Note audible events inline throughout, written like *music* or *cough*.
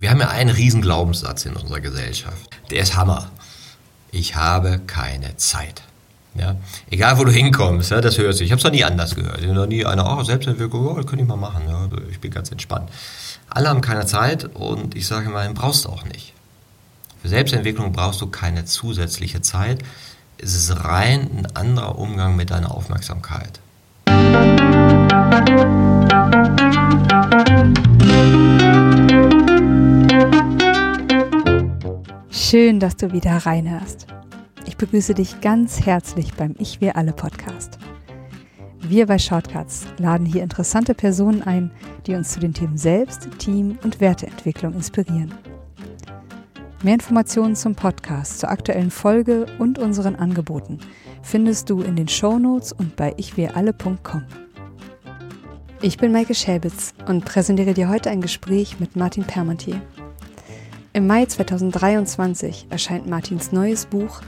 Wir haben ja einen riesen Glaubenssatz in unserer Gesellschaft. Der ist Hammer. Ich habe keine Zeit. Ja? Egal, wo du hinkommst, ja, das hörst du. Ich habe es noch nie anders gehört. Ich habe noch nie einer, oh, Selbstentwicklung, oh, das könnte ich mal machen. Ja, ich bin ganz entspannt. Alle haben keine Zeit und ich sage mal, brauchst du auch nicht. Für Selbstentwicklung brauchst du keine zusätzliche Zeit. Es ist rein ein anderer Umgang mit deiner Aufmerksamkeit. Schön, dass du wieder reinhörst. Ich begrüße dich ganz herzlich beim Ich Wir Alle Podcast. Wir bei Shortcuts laden hier interessante Personen ein, die uns zu den Themen Selbst, Team und Werteentwicklung inspirieren. Mehr Informationen zum Podcast, zur aktuellen Folge und unseren Angeboten findest du in den Shownotes und bei ichwiralle.com. Ich bin Maike Schäbitz und präsentiere dir heute ein Gespräch mit Martin Permantier. Im Mai 2023 erscheint Martins neues Buch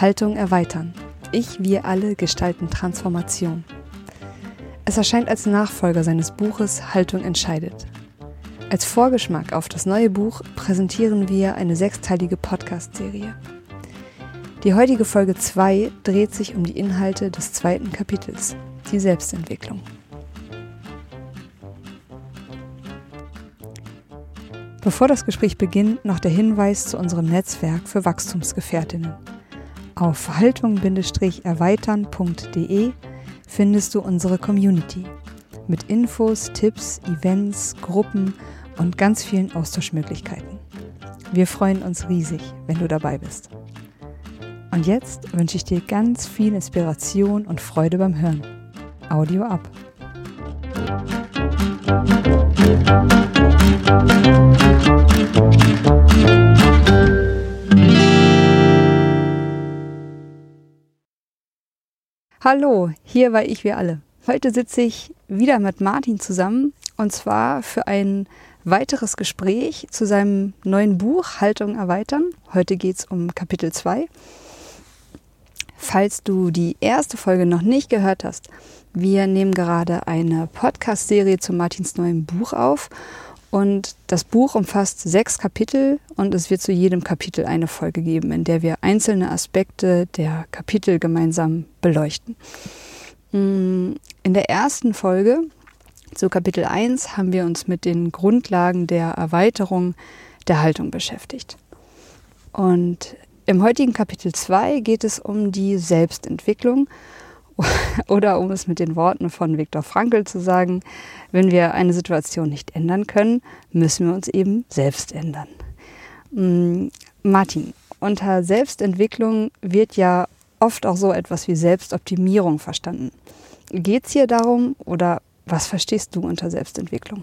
Haltung erweitern. Ich, wir alle gestalten Transformation. Es erscheint als Nachfolger seines Buches Haltung entscheidet. Als Vorgeschmack auf das neue Buch präsentieren wir eine sechsteilige Podcast-Serie. Die heutige Folge 2 dreht sich um die Inhalte des zweiten Kapitels, die Selbstentwicklung. Bevor das Gespräch beginnt, noch der Hinweis zu unserem Netzwerk für Wachstumsgefährtinnen. Auf haltung-erweitern.de findest du unsere Community mit Infos, Tipps, Events, Gruppen und ganz vielen Austauschmöglichkeiten. Wir freuen uns riesig, wenn du dabei bist. Und jetzt wünsche ich dir ganz viel Inspiration und Freude beim Hören. Audio ab. Hallo, hier war ich wir alle. Heute sitze ich wieder mit Martin zusammen und zwar für ein weiteres Gespräch zu seinem neuen Buch Haltung erweitern. Heute geht es um Kapitel 2. Falls du die erste Folge noch nicht gehört hast, wir nehmen gerade eine Podcast-Serie zu Martins neuem Buch auf und das Buch umfasst sechs Kapitel und es wird zu jedem Kapitel eine Folge geben, in der wir einzelne Aspekte der Kapitel gemeinsam beleuchten. Mm, in der ersten Folge zu Kapitel 1 haben wir uns mit den Grundlagen der Erweiterung der Haltung beschäftigt. Und im heutigen Kapitel 2 geht es um die Selbstentwicklung *laughs* oder um es mit den Worten von Viktor Frankl zu sagen, wenn wir eine Situation nicht ändern können, müssen wir uns eben selbst ändern. Mm, Martin, unter Selbstentwicklung wird ja oft auch so etwas wie Selbstoptimierung verstanden. Geht es hier darum oder was verstehst du unter Selbstentwicklung?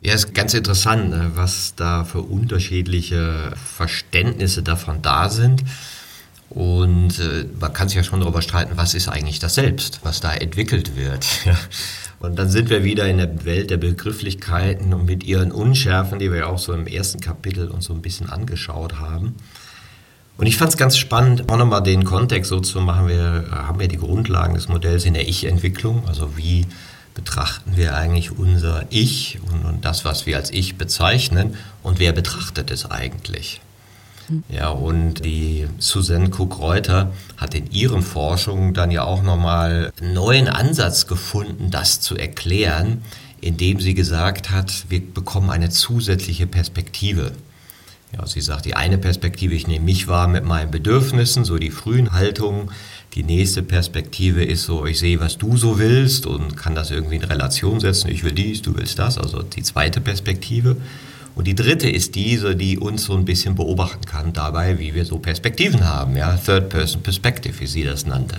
Ja, ist ganz interessant, ne, was da für unterschiedliche Verständnisse davon da sind. Und äh, man kann sich ja schon darüber streiten, was ist eigentlich das Selbst, was da entwickelt wird. *laughs* und dann sind wir wieder in der Welt der Begrifflichkeiten und mit ihren Unschärfen, die wir ja auch so im ersten Kapitel uns so ein bisschen angeschaut haben. Und ich fand es ganz spannend, auch nochmal den Kontext so zu machen. Wir haben ja die Grundlagen des Modells in der Ich-Entwicklung, also wie betrachten wir eigentlich unser Ich und, und das, was wir als Ich bezeichnen und wer betrachtet es eigentlich? Ja, und die Susanne Cook-Reuter hat in ihren Forschungen dann ja auch nochmal einen neuen Ansatz gefunden, das zu erklären, indem sie gesagt hat, wir bekommen eine zusätzliche Perspektive. Ja, sie sagt, die eine Perspektive, ich nehme mich wahr mit meinen Bedürfnissen, so die frühen Haltungen. Die nächste Perspektive ist so, ich sehe, was du so willst und kann das irgendwie in Relation setzen. Ich will dies, du willst das, also die zweite Perspektive. Und die dritte ist diese, die uns so ein bisschen beobachten kann dabei, wie wir so Perspektiven haben, ja, Third Person Perspective, wie sie das nannte.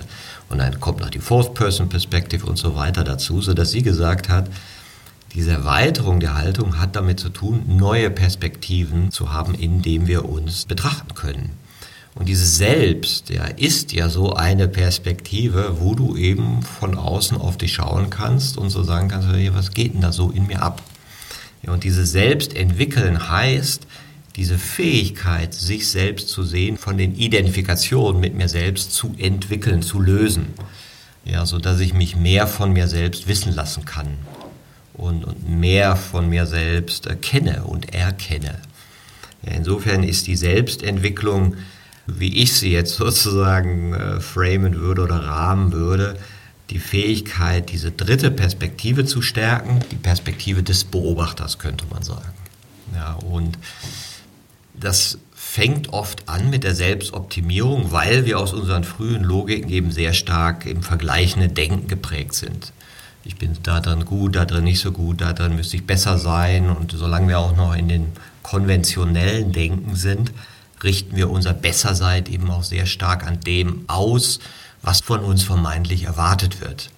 Und dann kommt noch die Fourth Person Perspective und so weiter dazu, so dass sie gesagt hat, diese Erweiterung der Haltung hat damit zu tun, neue Perspektiven zu haben, indem wir uns betrachten können. Und dieses Selbst, ja, ist ja so eine Perspektive, wo du eben von außen auf dich schauen kannst und so sagen kannst, was geht denn da so in mir ab? Ja, und dieses Selbstentwickeln heißt, diese Fähigkeit, sich selbst zu sehen, von den Identifikationen mit mir selbst zu entwickeln, zu lösen. Ja, so dass ich mich mehr von mir selbst wissen lassen kann. und, und mehr von mir selbst kenne und erkenne. Ja, insofern ist die Selbstentwicklung, wie ich sie jetzt *laughs* sozusagen äh, framen würde oder rahmen würde, die Fähigkeit, diese dritte Perspektive zu stärken, die Perspektive des Beobachters, könnte man sagen. Ja, und das fängt oft an mit der Selbstoptimierung, weil wir aus unseren frühen Logiken eben sehr stark im vergleichenden Denken geprägt sind. Ich bin da drin gut, da drin nicht so gut, da drin müsste ich besser sein. Und solange wir auch noch in den konventionellen Denken sind, richten wir unser Bessersein eben auch sehr stark an dem aus, was von uns vermeintlich erwartet wird.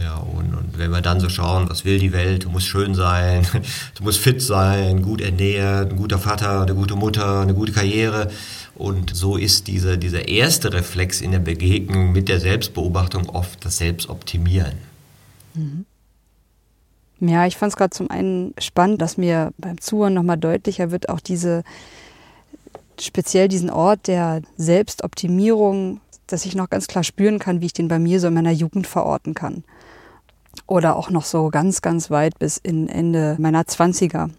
Ja, und, und, wenn wir dann so schauen, was will die Welt, du musst schön sein, *laughs* du musst fit sein, gut ernährt, ein guter Vater, eine gute Mutter, eine gute Karriere. Und so ist diese, dieser erste Reflex in der Begegnung mit der Selbstbeobachtung oft das Selbstoptimieren. Mhm. Ja, ich fand es gerade zum einen spannend, dass mir beim Zuhören nochmal deutlicher wird, auch diese, speziell diesen Ort der Selbstoptimierung, dass ich noch ganz klar spüren kann, wie ich den bei mir so in meiner Jugend verorten kann oder auch noch so ganz, ganz weit bis in Ende meiner Zwanziger.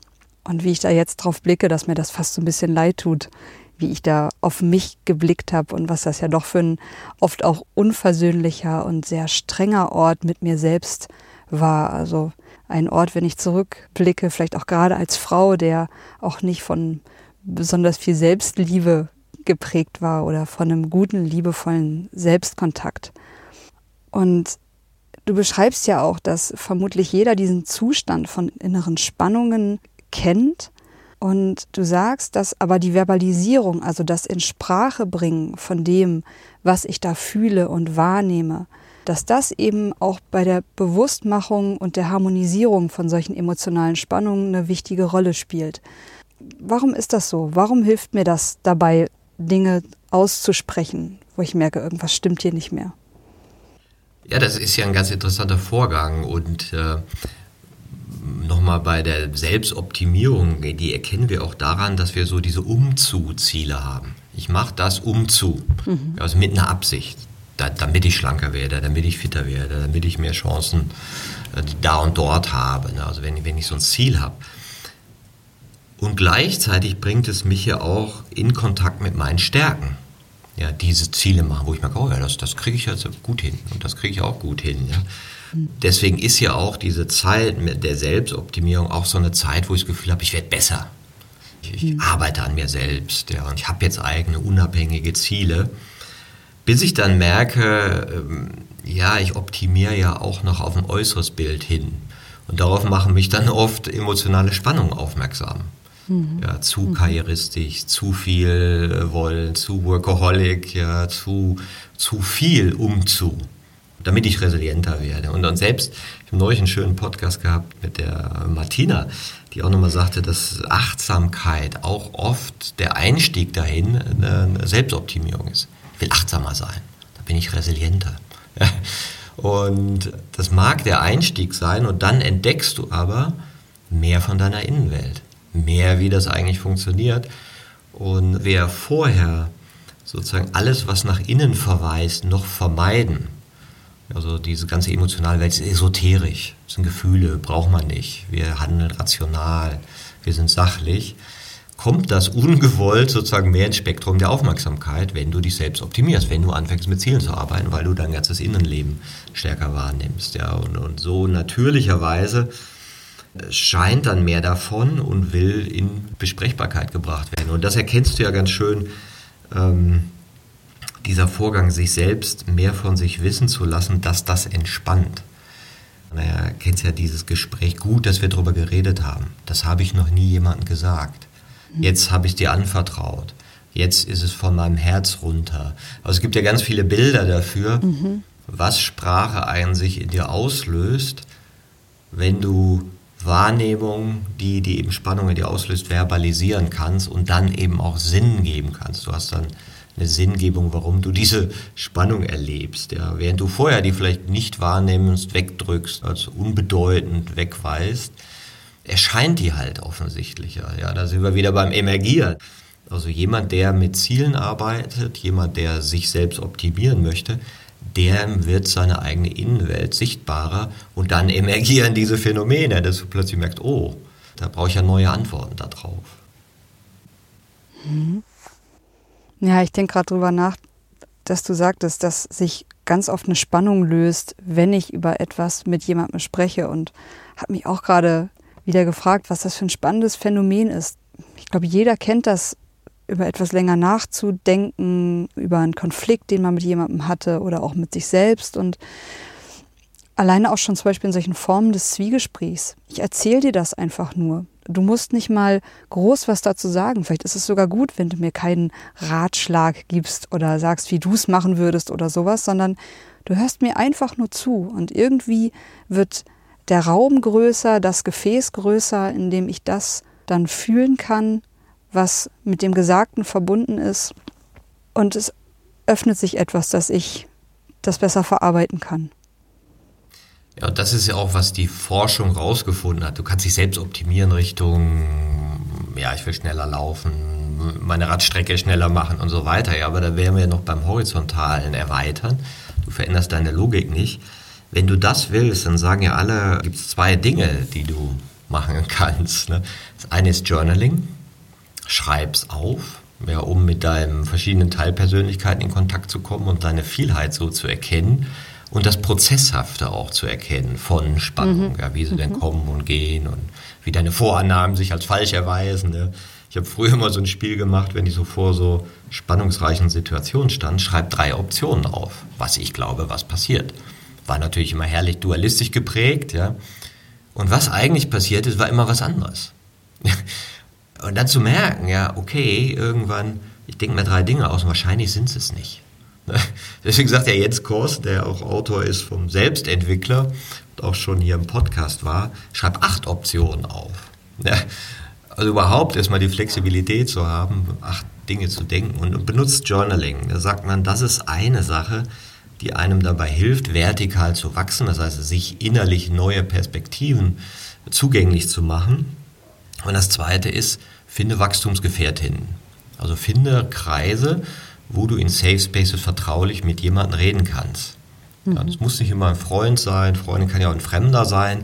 Und wie ich da jetzt drauf blicke, dass mir das fast so ein bisschen leid tut, wie ich da auf mich geblickt habe und was das ja doch für ein oft auch unversöhnlicher und sehr strenger Ort mit mir selbst war. Also ein Ort, wenn ich zurückblicke, vielleicht auch gerade als Frau, der auch nicht von besonders viel Selbstliebe geprägt war oder von einem guten, liebevollen Selbstkontakt. Und Du beschreibst ja auch, dass vermutlich jeder diesen Zustand von inneren Spannungen kennt. Und du sagst, dass aber die Verbalisierung, also das in Sprache bringen von dem, was ich da fühle und wahrnehme, dass das eben auch bei der Bewusstmachung und der Harmonisierung von solchen emotionalen Spannungen eine wichtige Rolle spielt. Warum ist das so? Warum hilft mir das dabei, Dinge auszusprechen, wo ich merke, irgendwas stimmt hier nicht mehr? Ja, das ist ja ein ganz interessanter Vorgang und äh, nochmal bei der Selbstoptimierung, die erkennen wir auch daran, dass wir so diese Umzu-Ziele haben. Ich mache das umzu, mhm. also mit einer Absicht, da, damit ich schlanker werde, damit ich fitter werde, damit ich mehr Chancen äh, da und dort habe. Ne? Also wenn, wenn ich so ein Ziel habe. Und gleichzeitig bringt es mich ja auch in Kontakt mit meinen Stärken ja, diese Ziele machen, wo ich merke, oh ja, das, das kriege ich jetzt gut hin und das kriege ich auch gut hin. Ja. Deswegen ist ja auch diese Zeit mit der Selbstoptimierung auch so eine Zeit, wo ich das Gefühl habe, ich werde besser. Ich, ich mhm. arbeite an mir selbst ja, und ich habe jetzt eigene unabhängige Ziele, bis ich dann merke, ähm, ja, ich optimiere ja auch noch auf ein äußeres Bild hin. Und darauf machen mich dann oft emotionale Spannungen aufmerksam. Mhm. Ja, zu mhm. karrieristisch, zu viel wollen, zu workaholic, ja, zu, zu viel umzu, damit ich resilienter werde. Und, und selbst, ich habe neulich einen schönen Podcast gehabt mit der Martina, die auch nochmal sagte, dass Achtsamkeit auch oft der Einstieg dahin eine Selbstoptimierung ist. Ich will achtsamer sein, da bin ich resilienter. *laughs* Und das mag der Einstieg sein und dann entdeckst du aber mehr von deiner Innenwelt mehr, wie das eigentlich funktioniert. Und wer vorher sozusagen alles, was nach innen verweist, noch vermeiden, also diese ganze emotionale Welt ist esoterisch, das sind Gefühle, braucht man nicht. Wir handeln rational, wir sind sachlich. Kommt das ungewollt sozusagen mehr ins Spektrum der Aufmerksamkeit, wenn du dich selbst optimierst, wenn du anfängst mit Zielen zu arbeiten, weil du dein ganzes Innenleben stärker wahrnimmst. Ja, und, und so natürlicherweise scheint dann mehr davon und will in Besprechbarkeit gebracht werden. Und das erkennst du ja ganz schön, ähm, dieser Vorgang, sich selbst mehr von sich wissen zu lassen, dass das entspannt. Naja, kennst ja dieses Gespräch gut, dass wir darüber geredet haben. Das habe ich noch nie jemandem gesagt. Mhm. Jetzt habe ich dir anvertraut. Jetzt ist es von meinem Herz runter. Also es gibt ja ganz viele Bilder dafür, mhm. was Sprache einen sich in dir auslöst, wenn du Wahrnehmung, die die eben Spannung in dir auslöst, verbalisieren kannst und dann eben auch Sinn geben kannst. Du hast dann eine Sinngebung, warum du diese Spannung erlebst. Ja. Während du vorher die vielleicht nicht wahrnimmst, wegdrückst, als unbedeutend wegweist, erscheint die halt offensichtlicher. Ja. Da sind wir wieder beim Emergieren. Also jemand, der mit Zielen arbeitet, jemand, der sich selbst optimieren möchte, der wird seine eigene Innenwelt sichtbarer und dann emergieren diese Phänomene, dass du plötzlich merkst, oh, da brauche ich ja neue Antworten darauf. Mhm. Ja, ich denke gerade drüber nach, dass du sagtest, dass sich ganz oft eine Spannung löst, wenn ich über etwas mit jemandem spreche und habe mich auch gerade wieder gefragt, was das für ein spannendes Phänomen ist. Ich glaube, jeder kennt das, über etwas länger nachzudenken, über einen Konflikt, den man mit jemandem hatte oder auch mit sich selbst und alleine auch schon zum Beispiel in solchen Formen des Zwiegesprächs. Ich erzähle dir das einfach nur. Du musst nicht mal groß was dazu sagen. Vielleicht ist es sogar gut, wenn du mir keinen Ratschlag gibst oder sagst, wie du es machen würdest oder sowas, sondern du hörst mir einfach nur zu und irgendwie wird der Raum größer, das Gefäß größer, in dem ich das dann fühlen kann, was mit dem Gesagten verbunden ist. Und es öffnet sich etwas, dass ich das besser verarbeiten kann. Ja, und das ist ja auch, was die Forschung rausgefunden hat. Du kannst dich selbst optimieren Richtung, ja, ich will schneller laufen, meine Radstrecke schneller machen und so weiter. Ja, aber da wären wir ja noch beim Horizontalen erweitern. Du veränderst deine Logik nicht. Wenn du das willst, dann sagen ja alle, gibt es zwei Dinge, die du machen *laughs* kannst. Ne? Das eine ist Journaling schreib's auf, ja, um mit deinen verschiedenen Teilpersönlichkeiten in Kontakt zu kommen und deine Vielheit so zu erkennen und das Prozesshafte auch zu erkennen von Spannung, mhm. ja, wie sie mhm. denn kommen und gehen und wie deine Vorannahmen sich als falsch erweisen. Ne? Ich habe früher immer so ein Spiel gemacht, wenn ich so vor so spannungsreichen Situationen stand, schreib drei Optionen auf, was ich glaube, was passiert. War natürlich immer herrlich dualistisch geprägt, ja. Und was eigentlich passiert ist, war immer was anderes. Und dann zu merken, ja, okay, irgendwann, ich denke mir drei Dinge aus und wahrscheinlich sind es nicht. *laughs* Deswegen sagt ja Jens Kors, der auch Autor ist vom Selbstentwickler und auch schon hier im Podcast war, schreib acht Optionen auf. Also überhaupt erstmal die Flexibilität zu haben, acht Dinge zu denken und, benutzt Journaling. Da sagt man, das ist eine Sache, die einem dabei hilft, vertikal zu wachsen, das heißt, sich innerlich neue Perspektiven zugänglich zu machen. Und das zweite ist, finde Wachstumsgefährtinnen. Also finde Kreise, wo du in Safe Spaces vertraulich mit jemandem reden kannst. Mhm. Ja, das muss nicht immer ein Freund sein, Freundin kann ja auch ein Fremder sein.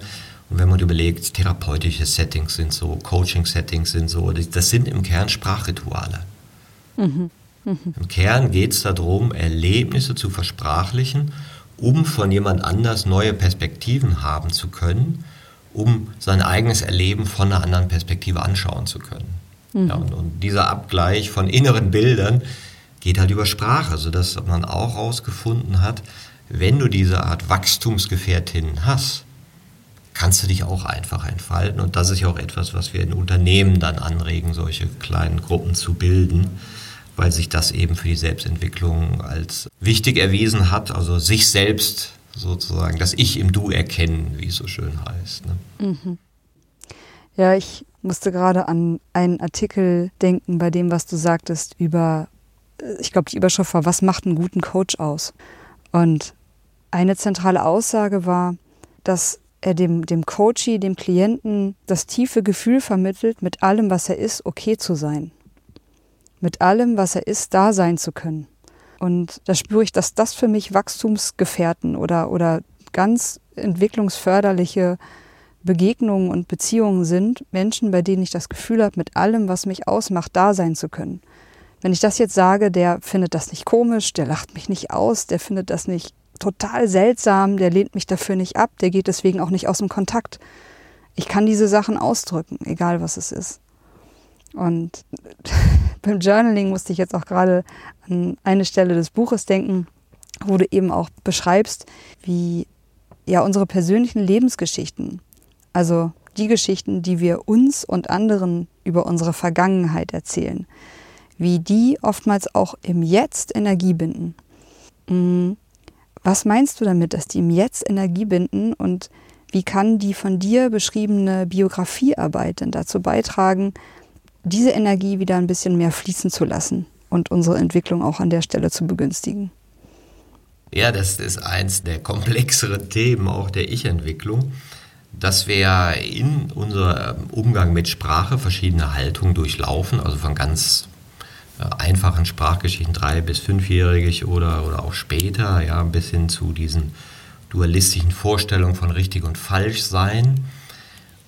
Und wenn man überlegt, therapeutische Settings sind so, Coaching-Settings sind so, das sind im Kern Sprachrituale. Mhm. Mhm. Im Kern geht es darum, Erlebnisse zu versprachlichen, um von jemand anders neue Perspektiven haben zu können um sein eigenes Erleben von einer anderen Perspektive anschauen zu können. Mhm. Ja, und, und, dieser Abgleich von inneren Bildern geht halt über Sprache, sodass man auch herausgefunden hat, wenn du diese Art Wachstumsgefährtinnen hast, kannst du dich auch einfach entfalten. Und das ist ja auch etwas, was wir in Unternehmen dann anregen, solche kleinen Gruppen zu bilden, weil sich das eben für die Selbstentwicklung als wichtig erwiesen hat, also sich selbst sozusagen, das Ich im Du erkennen, wie es so schön heißt. Ne? Mhm. Ja, ich musste gerade an einen Artikel denken, bei dem, was du sagtest, über, äh, ich glaube, die Überschrift war, was macht einen guten Coach aus? Und eine zentrale Aussage war, dass er dem, dem Coachie, dem Klienten, das tiefe Gefühl vermittelt, mit allem, was er ist, okay zu sein. Mit allem, was er ist, da sein zu können. Und da spüre ich, dass das für mich Wachstumsgefährten oder, oder ganz entwicklungsförderliche Begegnungen und Beziehungen sind. Menschen, bei denen ich das Gefühl habe, mit allem, was mich ausmacht, da sein zu können. Wenn ich das jetzt sage, der findet das nicht komisch, der lacht mich nicht aus, der findet das nicht total seltsam, der lehnt mich dafür nicht ab, der geht deswegen auch nicht aus dem Kontakt. Ich kann diese Sachen ausdrücken, egal was es ist. Und *laughs* beim Journaling musste ich jetzt auch gerade an eine Stelle des Buches denken, wo du eben auch beschreibst, wie ja unsere persönlichen Lebensgeschichten, also die Geschichten, die wir uns und anderen über unsere Vergangenheit erzählen, wie die oftmals auch im Jetzt Energie binden. Mm, was meinst du damit, dass die im Jetzt Energie binden und wie kann die von dir beschriebene Biografiearbeit denn dazu beitragen, diese Energie wieder ein bisschen mehr fließen zu lassen und unsere Entwicklung auch an der Stelle zu begünstigen. Ja, das ist eins der komplexeren Themen auch der Ich-Entwicklung, dass wir in unserem Umgang mit Sprache verschiedene Haltungen durchlaufen, also von ganz einfachen Sprachgeschichten, drei- bis fünfjährig oder, oder auch später, ja, bis hin zu diesen dualistischen Vorstellungen von richtig und falsch sein.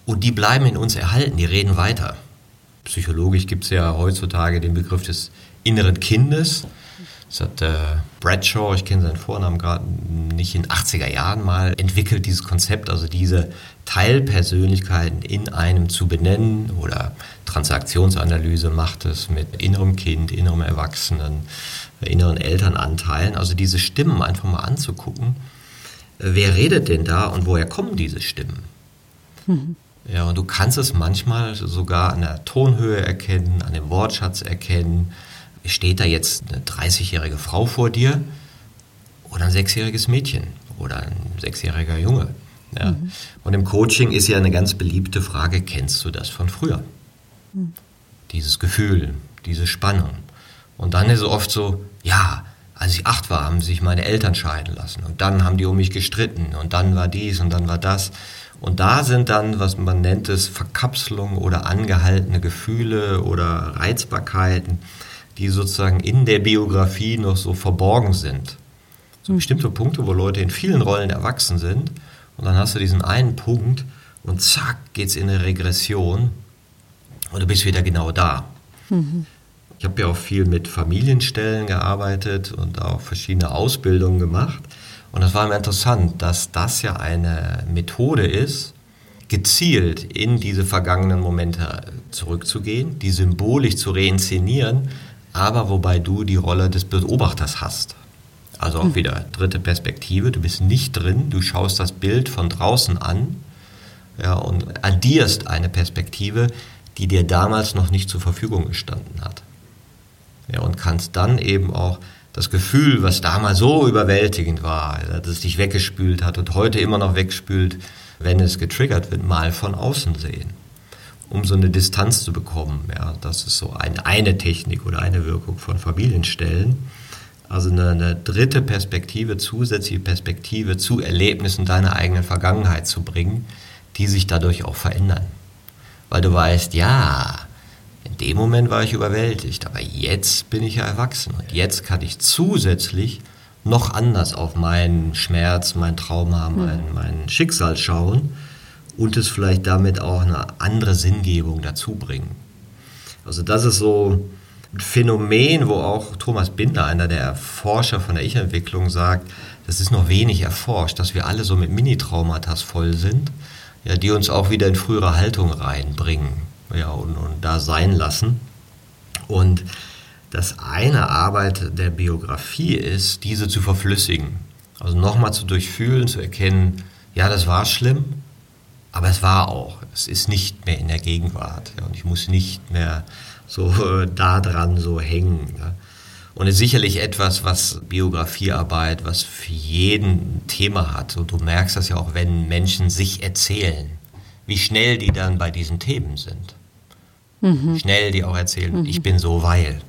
Und die bleiben in uns erhalten, die reden weiter. Psychologisch gibt es ja heutzutage den Begriff des inneren Kindes. Das hat äh, Bradshaw, ich kenne seinen Vornamen gerade nicht, in den 80er Jahren mal entwickelt, dieses Konzept, also diese Teilpersönlichkeiten in einem zu benennen oder Transaktionsanalyse macht es mit innerem Kind, innerem Erwachsenen, inneren Elternanteilen, also diese Stimmen einfach mal anzugucken. Äh, wer redet denn da und woher kommen diese Stimmen? Mhm. Ja, und du kannst es manchmal sogar an der Tonhöhe erkennen, an dem Wortschatz erkennen, steht da jetzt eine 30-jährige Frau vor dir oder ein sechsjähriges Mädchen oder ein sechsjähriger Junge. Ja. Mhm. Und im Coaching ist ja eine ganz beliebte Frage, kennst du das von früher? Mhm. Dieses Gefühl, diese Spannung. Und dann ist es oft so, ja, als ich acht war, haben sich meine Eltern scheiden lassen und dann haben die um mich gestritten und dann war dies und dann war das. Und da sind dann, was man nennt es, Verkapselung oder angehaltene Gefühle oder Reizbarkeiten die sozusagen in der Biografie noch so verborgen sind. So bestimmte Punkte, wo Leute in vielen Rollen erwachsen sind und dann hast du diesen einen Punkt und zack geht's in eine Regression und du bist wieder genau da. Mhm. Ich habe ja auch viel mit Familienstellen gearbeitet und auch verschiedene Ausbildungen gemacht. Und das war immer interessant, dass das ja eine Methode ist, gezielt in diese vergangenen Momente zurückzugehen, die symbolisch zu reinszenieren, aber wobei du die Rolle des Beobachters hast. Also auch mhm. wieder dritte Perspektive, du bist nicht drin, du schaust das Bild von draußen an ja, und addierst eine Perspektive, die dir damals noch nicht zur Verfügung gestanden hat. Ja, und kannst dann eben auch das Gefühl, was damals so überwältigend war, dass es dich weggespült hat und heute immer noch wegspült, wenn es getriggert wird, mal von außen sehen um so eine Distanz zu bekommen. Ja, das ist so ein, eine Technik oder eine Wirkung von Familienstellen. Also eine, eine, dritte Perspektive, zusätzliche Perspektive zu Erlebnissen deiner eigenen Vergangenheit zu bringen, die sich dadurch auch verändern. Weil du weißt, ja, dem Moment war ich überwältigt, aber jetzt bin ich ja erwachsen. Und jetzt kann ich zusätzlich noch anders auf meinen Schmerz, mein Trauma, mein, mein Schicksal schauen und es vielleicht damit auch eine andere Sinngebung dazu bringen. Also das ist so ein Phänomen, wo auch Thomas Binder, einer der Forscher von der Ich-Entwicklung, sagt, das ist noch wenig erforscht, dass wir alle so mit Mini-Traumata voll sind, ja, die uns auch wieder in frühere Haltung reinbringen ja, und, und da sein lassen. Und das eine Arbeit der Biografie ist, diese zu verflüssigen. Also nochmal zu durchfühlen, zu erkennen, ja, das war schlimm, aber es war auch, es ist nicht mehr in der Gegenwart. Ja, und ich muss nicht mehr so äh, da dran so hängen. Ja. Und ist sicherlich etwas, was Biografiearbeit, was für jeden Thema hat. Und du merkst das ja auch, wenn Menschen sich erzählen, wie schnell die dann bei diesen Themen sind. Mhm. Schnell die auch erzählen, mhm. ich bin so weil.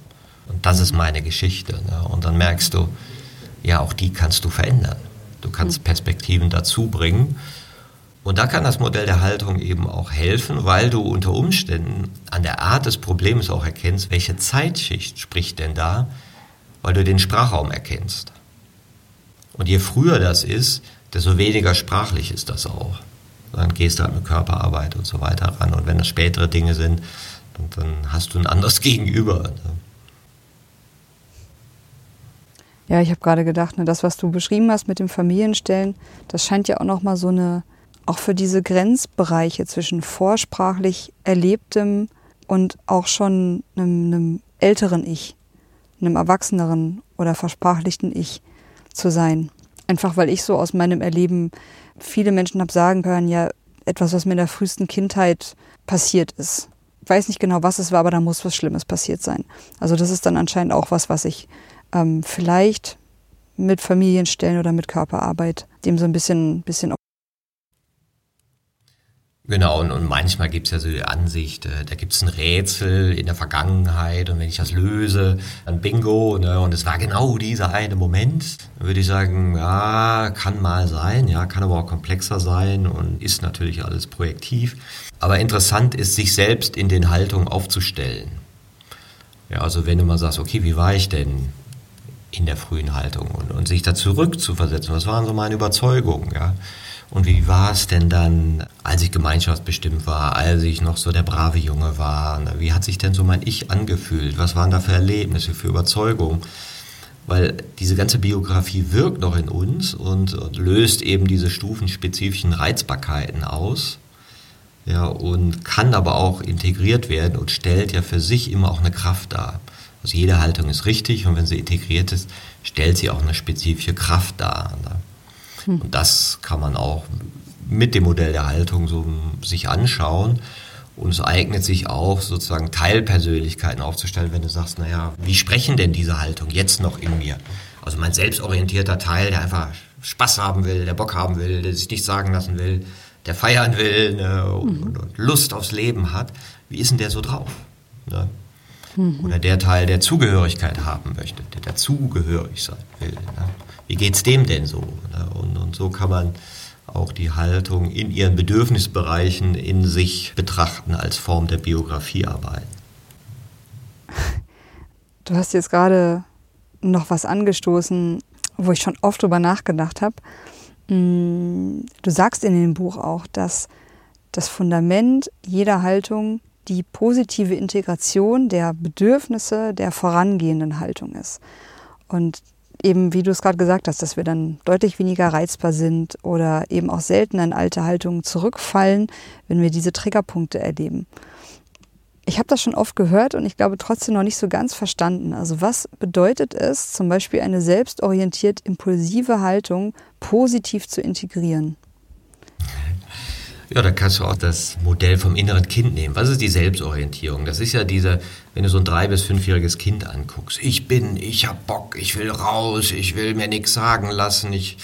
Und das ist meine Geschichte. Ne? Und dann merkst du, ja, auch die kannst du verändern. Du kannst mhm. Perspektiven dazu bringen. Und da kann das Modell der Haltung eben auch helfen, weil du unter Umständen an der Art des Problems auch erkennst, welche Zeitschicht spricht denn da, weil du den Sprachraum erkennst. Und je früher das ist, desto weniger sprachlich ist das auch. Dann gehst du halt mit Körperarbeit und so weiter ran. Und wenn das spätere Dinge sind, dann hast du ein anderes *laughs* Gegenüber. Ne? Ja, ich habe gerade gedacht, ne, das, was du beschrieben hast mit dem Familienstellen, das scheint ja auch nochmal so eine auch für diese Grenzbereiche zwischen vorsprachlich Erlebtem und auch schon einem, einem älteren Ich, einem erwachseneren oder versprachlichten Ich zu sein. Einfach weil ich so aus meinem Erleben viele Menschen habe sagen können, ja, etwas, was mir in der frühesten Kindheit passiert ist. Ich weiß nicht genau, was es war, aber da muss was Schlimmes passiert sein. Also das ist dann anscheinend auch was, was ich ähm, vielleicht mit Familienstellen oder mit Körperarbeit dem so ein bisschen, bisschen Genau, und, und manchmal gibt es ja so die Ansicht, äh, da gibt es ein Rätsel in der Vergangenheit und wenn ich das löse, dann bingo, ne, und es war genau dieser eine Moment, dann würde ich sagen, ja, kann mal sein, ja, kann aber auch komplexer sein und ist natürlich alles projektiv. Aber interessant ist, sich selbst in den Haltungen aufzustellen. Ja, also wenn du mal sagst, okay, wie war ich denn in der frühen Haltung und, und sich da zurück zu versetzen, was waren so meine Überzeugungen, ja? Und wie war es denn dann, als ich gemeinschaftsbestimmt war, als ich noch so der brave Junge war? Ne? Wie hat sich denn so mein Ich angefühlt? Was waren da für Erlebnisse, für Überzeugungen? Weil diese ganze Biografie wirkt noch in uns und, und löst eben diese stufenspezifischen Reizbarkeiten aus. Ja, und kann aber auch integriert werden und stellt ja für sich immer auch eine Kraft dar. Also jede Haltung ist richtig und wenn sie integriert ist, stellt sie auch eine spezifische Kraft dar. Ne? Hm. Und das kann man auch mit dem Modell der Haltung so sich anschauen. Und es eignet sich auch, sozusagen Teilpersönlichkeiten aufzustellen, wenn du sagst, naja, wie sprechen denn diese Haltung jetzt noch in mir? Also mein selbstorientierter Teil, der einfach Spaß haben will, der Bock haben will, der sich nichts sagen lassen will, der feiern will ne, und, und, und, Lust aufs Leben hat. Wie ist denn der so drauf? Ne? Mhm. Oder der Teil, der Zugehörigkeit haben möchte, der dazugehörig sein will. Ne? Wie geht's dem denn so? Ne? Und, und so kann man auch die Haltung in ihren Bedürfnisbereichen in sich betrachten als Form der Biografiearbeit. *laughs* Du hast jetzt gerade noch was angestoßen, wo ich schon oft drüber nachgedacht habe. Mm, du sagst in dem Buch auch, dass das Fundament jeder Haltung die positive Integration der Bedürfnisse der vorangehenden Haltung ist. Und eben, wie du es gerade gesagt hast, dass wir dann deutlich weniger reizbar sind oder eben auch seltener in alte Haltungen zurückfallen, wenn wir diese Triggerpunkte erleben. Ich habe das schon oft gehört und ich glaube trotzdem noch nicht so ganz verstanden. Also was bedeutet es, zum Beispiel eine selbstorientiert impulsive Haltung positiv zu integrieren? Ja, da kannst du auch das Modell vom inneren Kind nehmen. Was ist die Selbstorientierung? Das ist ja diese, wenn du so ein drei- bis fünfjähriges Kind anguckst. Ich bin, ich hab Bock, ich will raus, ich will mir nichts sagen lassen, ich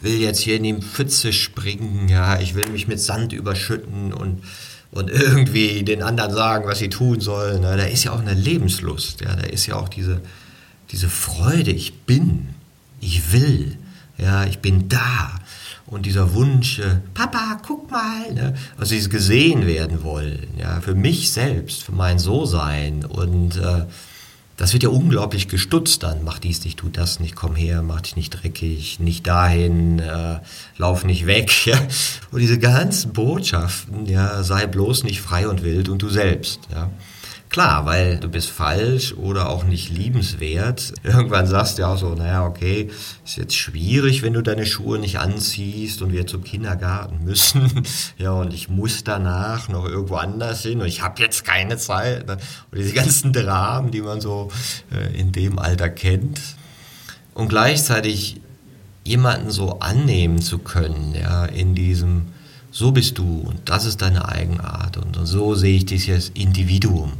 will jetzt hier in die Pfütze springen, ja, ich will mich mit Sand überschütten und, und *laughs* irgendwie den anderen sagen, was sie tun sollen. Da ist ja auch eine Lebenslust, ja, da ist ja auch diese, diese Freude, ich bin, ich will, ja, ich bin da und dieser Wunsch, äh, Papa, guck mal, ne? also dieses gesehen werden wollen, ja, für mich selbst, für mein So-Sein und äh, das wird ja unglaublich gestutzt dann, mach dies nicht, tu das nicht, komm her, mach dich nicht dreckig, nicht dahin, äh, lauf nicht weg, *laughs* ja, und diese ganzen Botschaften, ja, sei bloß nicht frei und wild und du selbst, ja. Klar, weil du bist falsch oder auch nicht liebenswert. Irgendwann sagst du ja auch so, naja, okay, ist jetzt schwierig, wenn du deine Schuhe nicht anziehst und wir zum Kindergarten müssen. *laughs* Ja, und ich muss danach noch irgendwo anders hin und ich habe jetzt keine Zeit. Ne? Und diese ganzen Dramen, die man so äh, in dem Alter kennt. Und gleichzeitig jemanden so annehmen zu können, ja, in diesem, so bist du und das ist deine Eigenart und, und so sehe ich dich als Individuum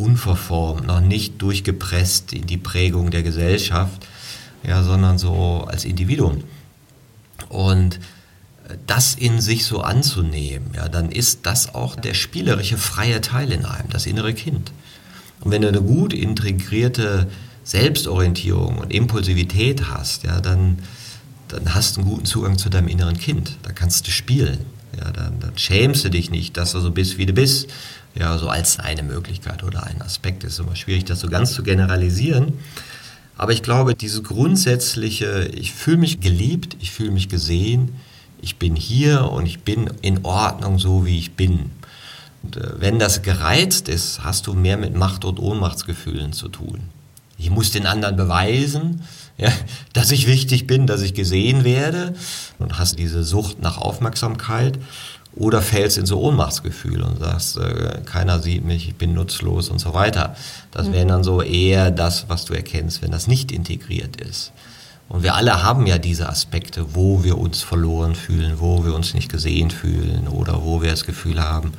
unverformt, noch nicht durchgepresst in die Prägung der Gesellschaft, ja, sondern so als Individuum. Und das in sich so anzunehmen, ja, dann ist das auch der spielerische freie Teil in einem, das innere Kind. Und wenn du eine gut integrierte Selbstorientierung und Impulsivität hast, ja, dann, dann hast du einen guten Zugang zu deinem inneren Kind. Da kannst du spielen. Ja, dann, dann schämst du dich nicht, dass du so bist, wie du bist, ja, so als eine Möglichkeit oder ein Aspekt. Es ist immer schwierig, das so ganz zu generalisieren. Aber ich glaube, diese grundsätzliche, ich fühle mich geliebt, ich fühle mich gesehen, ich bin hier und ich bin in Ordnung so, wie ich bin. Und äh, wenn das gereizt ist, hast du mehr mit Macht- und Ohnmachtsgefühlen zu tun. Ich muss den anderen beweisen, ja, *laughs* dass ich wichtig bin, dass ich gesehen werde und hast diese Sucht nach Aufmerksamkeit oder fällst in so Ohnmachtsgefühl und sagst, äh, keiner sieht mich, ich bin nutzlos und so weiter. Das mhm. wäre dann so eher das, was du erkennst, wenn das nicht integriert ist. Und wir alle haben ja diese Aspekte, wo wir uns verloren fühlen, wo wir uns nicht gesehen fühlen oder wo wir das Gefühl haben,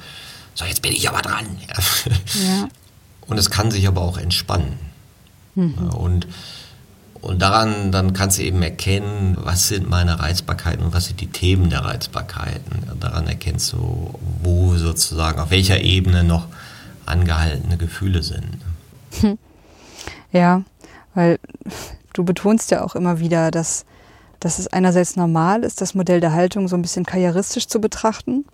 so jetzt bin ich aber dran. Ja. *laughs* Und es kann sich aber auch entspannen. Mhm. Und und daran dann kannst du eben erkennen, was sind meine Reizbarkeiten und was sind die Themen der Reizbarkeiten. Daran erkennst du, wo sozusagen, auf welcher Ebene noch angehaltene Gefühle sind. Hm. *laughs* Ja, weil du betonst ja auch immer wieder, dass, dass es einerseits normal ist, das Modell der Haltung so ein bisschen karrieristisch zu betrachten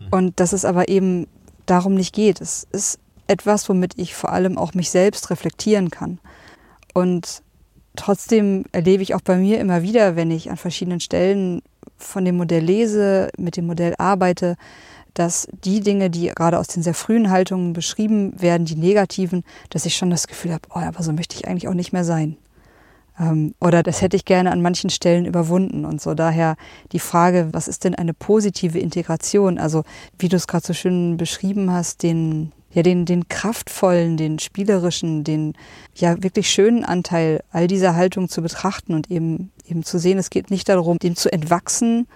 mhm. und dass es aber eben darum nicht geht. Es ist etwas, womit ich vor allem auch mich selbst reflektieren kann. Und trotzdem erlebe ich auch bei mir immer wieder, wenn ich an verschiedenen Stellen von dem Modell lese, mit dem Modell arbeite, dass die Dinge, die gerade aus den sehr frühen Haltungen beschrieben werden, die negativen, dass ich schon das Gefühl habe, oh, aber so möchte ich eigentlich auch nicht mehr sein. Ähm, oder das hätte ich gerne an manchen Stellen überwunden. Und so daher die Frage, was ist denn eine positive Integration? Also wie du es gerade so schön beschrieben hast, den ja, den, den kraftvollen, den spielerischen, den ja wirklich schönen Anteil all dieser Haltung zu betrachten und eben, eben zu sehen, es geht nicht darum, dem zu entwachsen,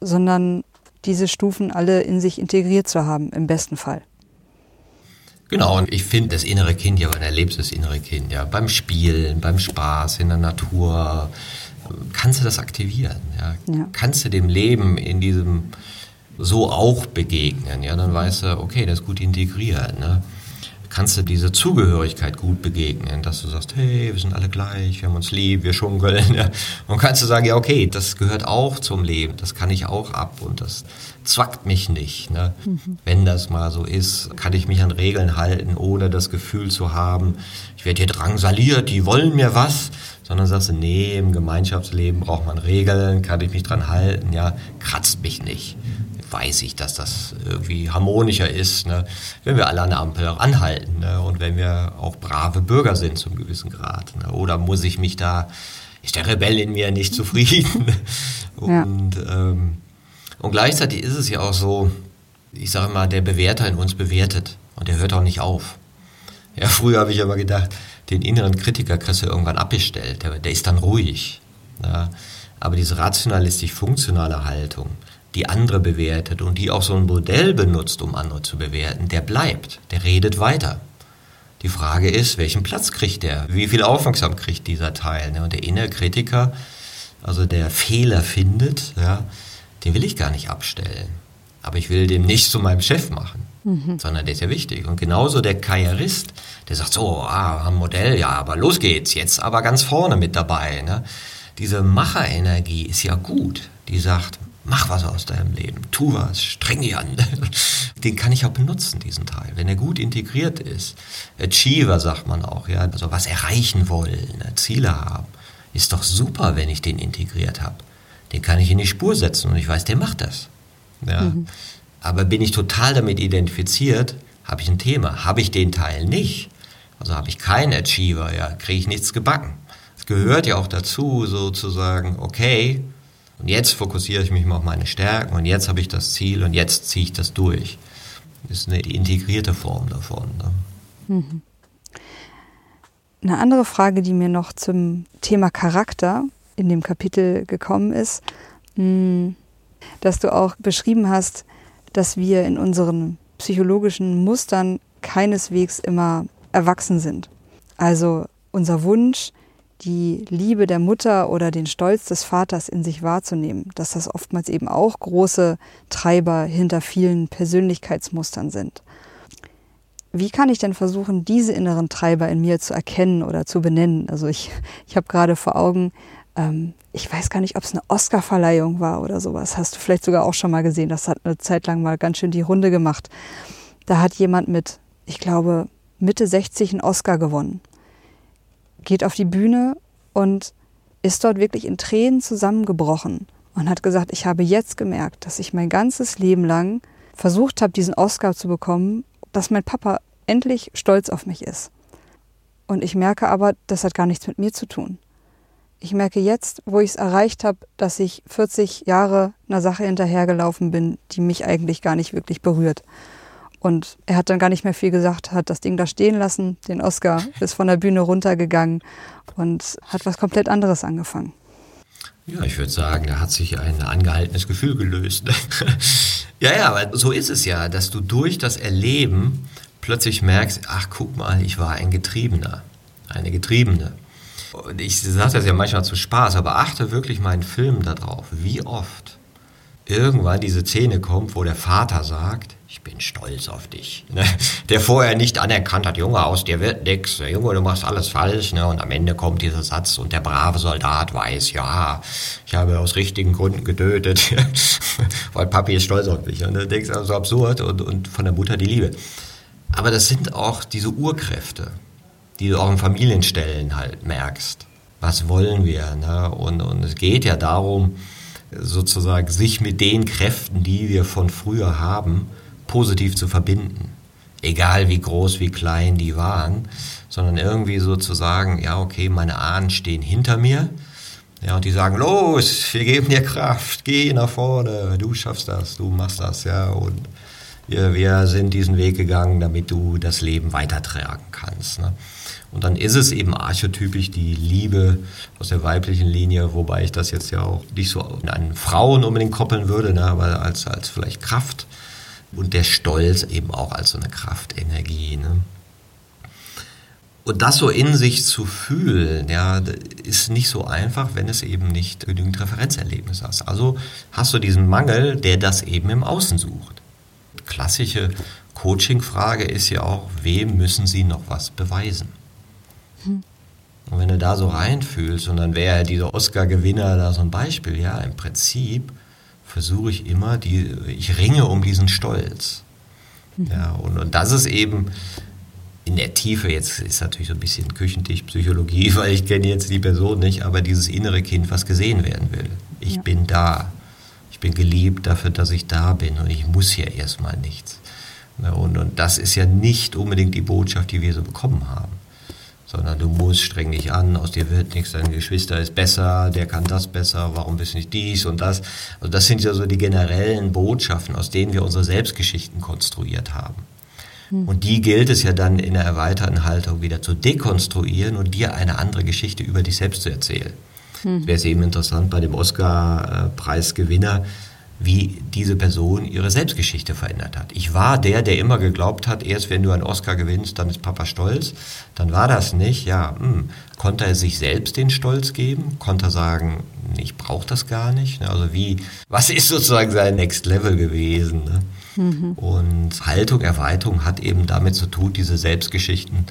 sondern diese Stufen alle in sich integriert zu haben, im besten Fall. Genau, und ich finde das innere Kind, ja, man erlebt das innere Kind, ja, beim Spielen, beim Spaß, in der Natur, kannst du das aktivieren, ja. ja. Kannst du dem Leben in diesem so auch begegnen, ja, dann weißt du, okay, das ist gut integriert, ne kannst du diese Zugehörigkeit gut begegnen, dass du sagst, hey, wir sind alle gleich, wir haben uns lieb, wir schunkeln. *laughs* Ja. Und kannst du sagen, ja, okay, das gehört auch zum Leben, das kann ich auch ab und das zwackt mich nicht. Ne? Mhm. Wenn das mal so ist, kann ich mich an Regeln halten, ohne das Gefühl zu haben, ich werde hier drangsaliert, die wollen mir was, sondern sagst du, nee, im Gemeinschaftsleben braucht man Regeln, kann ich mich dran halten, ja, kratzt mich nicht weiß ich, dass das irgendwie harmonischer ist, ne? wenn wir alle an der Ampel anhalten ne? und wenn wir auch brave Bürger sind zum gewissen Grad. Ne? Oder muss ich mich da, ist der Rebell in mir nicht zufrieden? *laughs* und, ja. ähm, und gleichzeitig ist es ja auch so, ich sage mal, der Bewerter in uns bewertet und der hört auch nicht auf. Ja, früher habe ich aber gedacht, den inneren Kritiker kriegst du irgendwann abgestellt, der, der ist dann ruhig. Ja. Aber diese rationalistisch-funktionale Haltung, die andere bewertet und die auch so ein Modell benutzt, um andere zu bewerten, der bleibt, der redet weiter. Die Frage ist, welchen Platz kriegt der? Wie viel Aufmerksamkeit kriegt dieser Teil? Ne? Und der innere Kritiker, also der Fehler findet, ja, den will ich gar nicht abstellen. Aber ich will den nicht zu meinem Chef machen, mhm. sondern der ist ja wichtig. Und genauso der Karrierist, der sagt so, ah, ein Modell, ja, aber los geht's, jetzt aber ganz vorne mit dabei. Ne? Diese Macherenergie ist ja gut. Die sagt, mach was aus deinem Leben, tu was, streng dich an. *laughs* Den kann ich auch benutzen, diesen Teil, wenn er gut integriert ist. Achiever sagt man auch, ja, also was erreichen wollen, ne, Ziele haben. Ist doch super, wenn ich den integriert habe. Den kann ich in die Spur setzen und ich weiß, der macht das. Ja. Mhm. Aber bin ich total damit identifiziert, habe ich ein Thema. Habe ich den Teil nicht, also habe ich keinen Achiever, ja, kriege ich nichts gebacken. Es gehört ja auch dazu, sozusagen, okay, und jetzt fokussiere ich mich mal auf meine Stärken und jetzt habe ich das Ziel und jetzt ziehe ich das durch. Das ist eine integrierte Form davon. Ne? Mhm. Eine andere Frage, die mir noch zum Thema Charakter in dem Kapitel gekommen ist, hm, dass du auch beschrieben hast, dass wir in unseren psychologischen Mustern keineswegs immer erwachsen sind. Also unser Wunsch, die Liebe der Mutter oder den Stolz des Vaters in sich wahrzunehmen, dass das oftmals eben auch große Treiber hinter vielen Persönlichkeitsmustern sind. Wie kann ich denn versuchen, diese inneren Treiber in mir zu erkennen oder zu benennen? Also ich, *laughs* ich habe gerade vor Augen, ähm, ich weiß gar nicht, ob es eine Oscarverleihung war oder sowas. Hast du vielleicht sogar auch schon mal gesehen. Das hat eine Zeit lang mal ganz schön die Runde gemacht. Da hat jemand mit, ich glaube, Mitte 60 einen Oscar gewonnen geht auf die Bühne und ist dort wirklich in Tränen zusammengebrochen und hat gesagt, ich habe jetzt gemerkt, dass ich mein ganzes Leben lang versucht habe, diesen Oscar zu bekommen, dass mein Papa endlich stolz auf mich ist. Und ich merke aber, das hat gar nichts mit mir zu tun. Ich merke jetzt, wo ich es erreicht habe, dass ich 40 Jahre einer Sache hinterhergelaufen bin, die mich eigentlich gar nicht wirklich berührt. Und er hat dann gar nicht mehr viel gesagt, hat das Ding da stehen lassen, den Oscar, *laughs* ist von der Bühne runtergegangen und hat was komplett anderes angefangen. Ja, ich würde sagen, da hat sich ein angehaltenes Gefühl gelöst. *laughs* ja, ja, aber so ist es ja, dass du durch das Erleben plötzlich merkst, ach guck mal, ich war ein Getriebener, eine Getriebene. Und ich sage das ja manchmal zu Spaß, aber achte wirklich in Filmen darauf, wie oft irgendwann diese Szene kommt, wo der Vater sagt, ich bin stolz auf dich. Ne? Der vorher nicht anerkannt hat, Junge, aus dir wird nix, Junge, du machst alles falsch. Ne? Und am Ende kommt dieser Satz und der brave Soldat weiß, ja, ich habe aus richtigen Gründen getötet, *laughs* weil Papi ist stolz auf mich. Und du denkst, das ist so absurd und, und von der Mutter die Liebe. Aber das sind auch diese Urkräfte, die du auch in Familienstellen halt merkst. Was wollen wir? Ne? Und, und es geht ja darum, sozusagen sich mit den Kräften, die wir von früher haben, positiv zu verbinden. Egal wie groß, wie klein die waren, sondern irgendwie sozusagen, ja, okay, meine Ahnen stehen hinter mir. Ja, und die sagen, los, wir geben dir Kraft, geh nach vorne, du schaffst das, du machst das, ja, und wir, wir sind diesen Weg gegangen, damit du das Leben weitertragen kannst. Ne? Und dann ist es eben archetypisch die Liebe aus der weiblichen Linie, wobei ich das jetzt ja auch nicht so an Frauen unbedingt koppeln würde, ne, aber als, als vielleicht Kraft. Und der Stolz eben auch als so eine Kraftenergie. Ne? Und das so in sich zu fühlen, ja, ist nicht so einfach, wenn es eben nicht genügend Referenzerlebnis hast. Also hast du diesen Mangel, der das eben im Außen sucht klassische Coaching-Frage ist ja auch, wem müssen Sie noch was beweisen? Hm. Und wenn du da so reinfühlst, und dann wäre dieser Oscar-Gewinner da so ein Beispiel, ja, im Prinzip versuche ich immer, die, ich ringe um diesen Stolz. Mhm. Ja, und, und das ist eben in der Tiefe, jetzt ist natürlich so ein bisschen Küchentischpsychologie, *laughs* weil ich kenne jetzt die Person nicht, aber dieses innere Kind, was gesehen werden will. Ich ja. bin da bin geliebt dafür, dass ich da bin und ich muss hier erstmal nichts. Und, und das ist ja nicht unbedingt die Botschaft, die wir so bekommen haben. Sondern du musst, streng dich an, aus dir wird nichts, dein Geschwister ist besser, der kann das besser, warum bist du nicht dies und das. Also das sind ja so die generellen Botschaften, aus denen wir unsere Selbstgeschichten konstruiert haben. Hm. Und die gilt es ja dann in der erweiterten Haltung wieder zu dekonstruieren und dir eine andere Geschichte über dich selbst zu erzählen. Mhm. Wäre es eben interessant bei dem Oscar-Preisgewinner, wie diese Person ihre Selbstgeschichte verändert hat. Ich war der, der immer geglaubt hat, erst wenn du einen Oscar gewinnst, dann ist Papa stolz. Dann war das nicht. Ja, mh. Hm, konnte er sich selbst den Stolz geben? Konnte er sagen, ich brauche das gar nicht? Also wie, was ist sozusagen sein Next Level gewesen? Ne? Mhm. Und Haltung, Erweiterung hat eben damit zu tun, diese Selbstgeschichten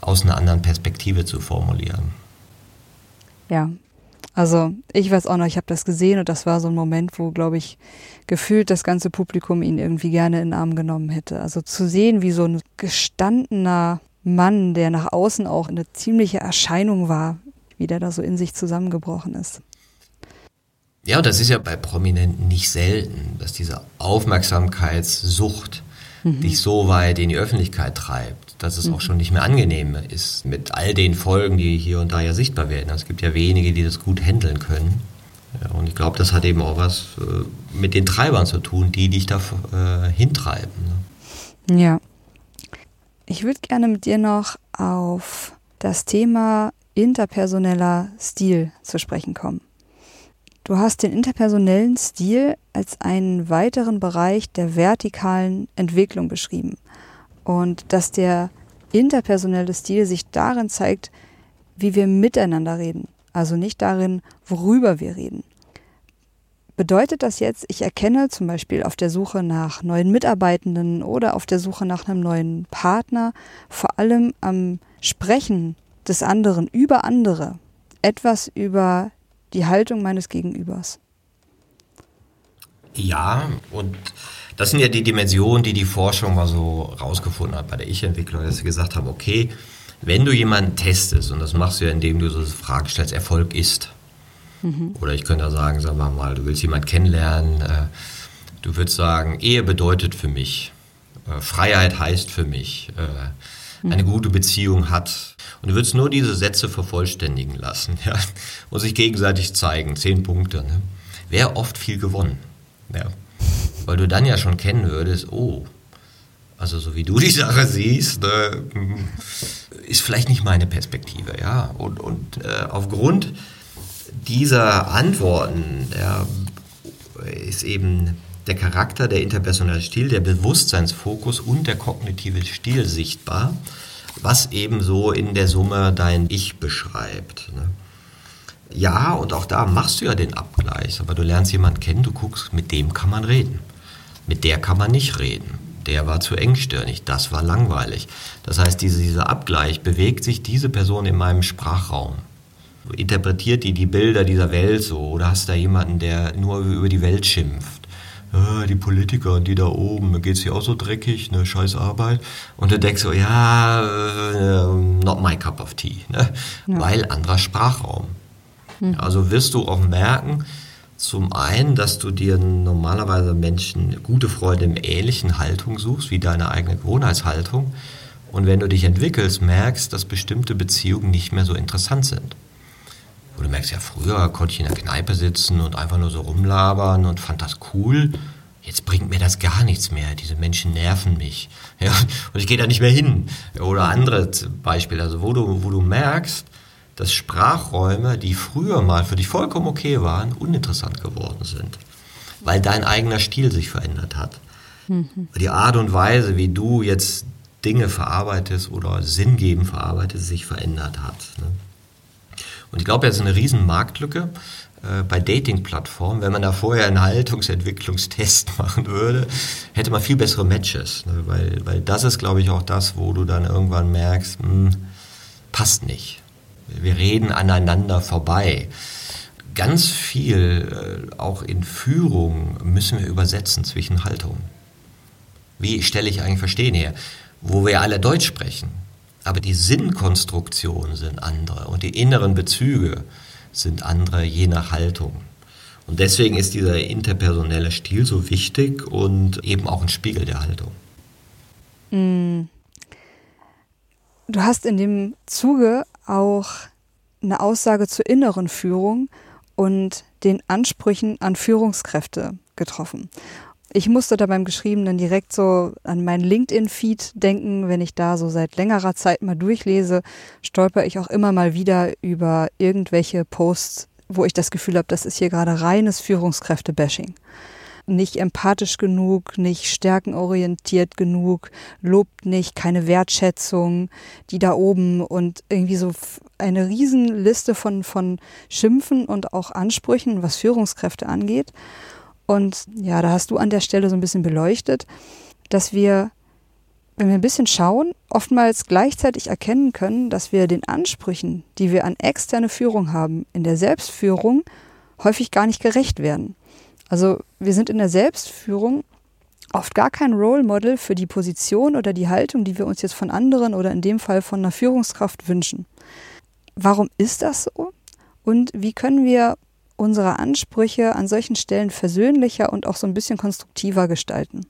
aus einer anderen Perspektive zu formulieren. Ja, also ich weiß auch noch, ich habe das gesehen und das war so ein Moment, wo, glaube ich, gefühlt das ganze Publikum ihn irgendwie gerne in den Arm genommen hätte. Also zu sehen, wie so ein gestandener Mann, der nach außen auch eine ziemliche Erscheinung war, wie der da so in sich zusammengebrochen ist. Ja, und das ist ja bei Prominenten nicht selten, dass diese Aufmerksamkeitssucht mhm. dich so weit in die Öffentlichkeit treibt dass es mhm. auch schon nicht mehr angenehm ist mit all den Folgen, die hier und da ja sichtbar werden. Es gibt ja wenige, die das gut handeln können. Ja, und ich glaube, das hat eben auch was äh, mit den Treibern zu tun, die dich da äh, hintreiben. Ne? Ja. Ich würde gerne mit dir noch auf das Thema interpersoneller Stil zu sprechen kommen. Du hast den interpersonellen Stil als einen weiteren Bereich der vertikalen Entwicklung beschrieben. Und dass der interpersonelle Stil sich darin zeigt, wie wir miteinander reden, also nicht darin, worüber wir reden. Bedeutet das jetzt, ich erkenne zum Beispiel auf der Suche nach neuen Mitarbeitenden oder auf der Suche nach einem neuen Partner vor allem am Sprechen des anderen über andere. Etwas über die Haltung meines Gegenübers? Ja, und das sind ja die Dimensionen, die die Forschung mal so rausgefunden hat bei der Ich-Entwicklung, dass sie gesagt haben, okay, wenn du jemanden testest, und das machst du ja, indem du so eine Frage stellst, Erfolg ist. Mhm. Oder ich könnte sagen, sagen wir mal, du willst jemanden kennenlernen, äh, du würdest sagen, Ehe bedeutet für mich, äh, Freiheit heißt für mich, äh, mhm. eine gute Beziehung hat. Und du würdest nur diese Sätze vervollständigen lassen *laughs* ja, und sich gegenseitig zeigen, zehn Punkte. Ne? Wäre oft viel gewonnen. Ja weil du dann ja schon kennen würdest, oh, also so wie du die Sache siehst, ne, ist vielleicht nicht meine Perspektive, ja. Und, und äh, aufgrund dieser Antworten ja, ist eben der Charakter, der interpersonelle Stil, der Bewusstseinsfokus und der kognitive Stil sichtbar, was eben so in der Summe dein Ich beschreibt. Ne? Ja, und auch da machst du ja den Abgleich, aber du lernst jemanden kennen, du guckst, mit dem kann man reden. Mit der kann man nicht reden. Der war zu engstirnig, das war langweilig. Das heißt, diese, dieser Abgleich, bewegt sich diese Person in meinem Sprachraum? Interpretiert die die Bilder dieser Welt so? Oder hast du da jemanden, der nur über die Welt schimpft? Äh, die Politiker und die da oben, geht es hier auch so dreckig, ne, scheiß Arbeit. Und du denkst so, ja, äh, not my cup of tea, ne? Ja. weil anderer Sprachraum. Mhm. Also wirst du auch merken, zum einen, dass du dir normalerweise Menschen, gute Freunde im ähnlichen Haltung suchst, wie deine eigene Gewohnheitshaltung. Und wenn du dich entwickelst, merkst, dass bestimmte Beziehungen nicht mehr so interessant sind. Und du merkst ja, früher konnte ich in der Kneipe sitzen und einfach nur so rumlabern und fand das cool. Jetzt bringt mir das gar nichts mehr. Diese Menschen nerven mich. *laughs* Ja, und ich gehe da nicht mehr hin. Oder andere Beispiele, also wo du, wo du merkst, dass Sprachräume, die früher mal für dich vollkommen okay waren, uninteressant geworden sind. Weil dein eigener Stil sich verändert hat. Mhm. Die Art und Weise, wie du jetzt Dinge verarbeitest oder sinngebend verarbeitest, sich verändert hat. Ne? Und ich glaube, das ist eine riesen Marktlücke äh, bei Dating-Plattformen. Wenn man da vorher einen Haltungsentwicklungstest *laughs* machen würde, hätte man viel bessere Matches. Ne? Weil, weil das ist, glaube ich, auch das, wo du dann irgendwann merkst, mh, hm, passt nicht. Wir reden aneinander vorbei. Ganz viel, äh, auch in Führung, müssen wir übersetzen zwischen Haltungen. Wie stelle ich eigentlich Verstehen her? Wo wir alle Deutsch sprechen, aber die Sinnkonstruktionen sind andere und die inneren Bezüge sind andere je nach Haltung. Und deswegen ist dieser interpersonelle Stil so wichtig und eben auch ein Spiegel der Haltung. Mm. Du hast in dem Zuge auch eine Aussage zur inneren Führung und den Ansprüchen an Führungskräfte getroffen ich musste da beim Geschriebenen direkt so an meinen LinkedIn-Feed denken. Wenn ich da so seit längerer Zeit mal durchlese, stolper ich auch immer mal wieder über irgendwelche Posts, wo ich das Gefühl habe, das ist hier gerade reines Führungskräfte-Bashing. Nicht empathisch genug, nicht stärkenorientiert genug, lobt nicht, keine Wertschätzung, die da oben und irgendwie so eine Riesenliste von, von Schimpfen und auch Ansprüchen, was Führungskräfte angeht. Und ja, da hast du an der Stelle so ein bisschen beleuchtet, dass wir, wenn wir ein bisschen schauen, oftmals gleichzeitig erkennen können, dass wir den Ansprüchen, die wir an externe Führung haben, in der Selbstführung häufig gar nicht gerecht werden. Also wir sind in der Selbstführung oft gar kein Role Model für die Position oder die Haltung, die wir uns jetzt von anderen oder in dem Fall von einer Führungskraft wünschen. Warum ist das so? Und wie können wir unsere Ansprüche an solchen Stellen versöhnlicher und auch so ein bisschen konstruktiver gestalten.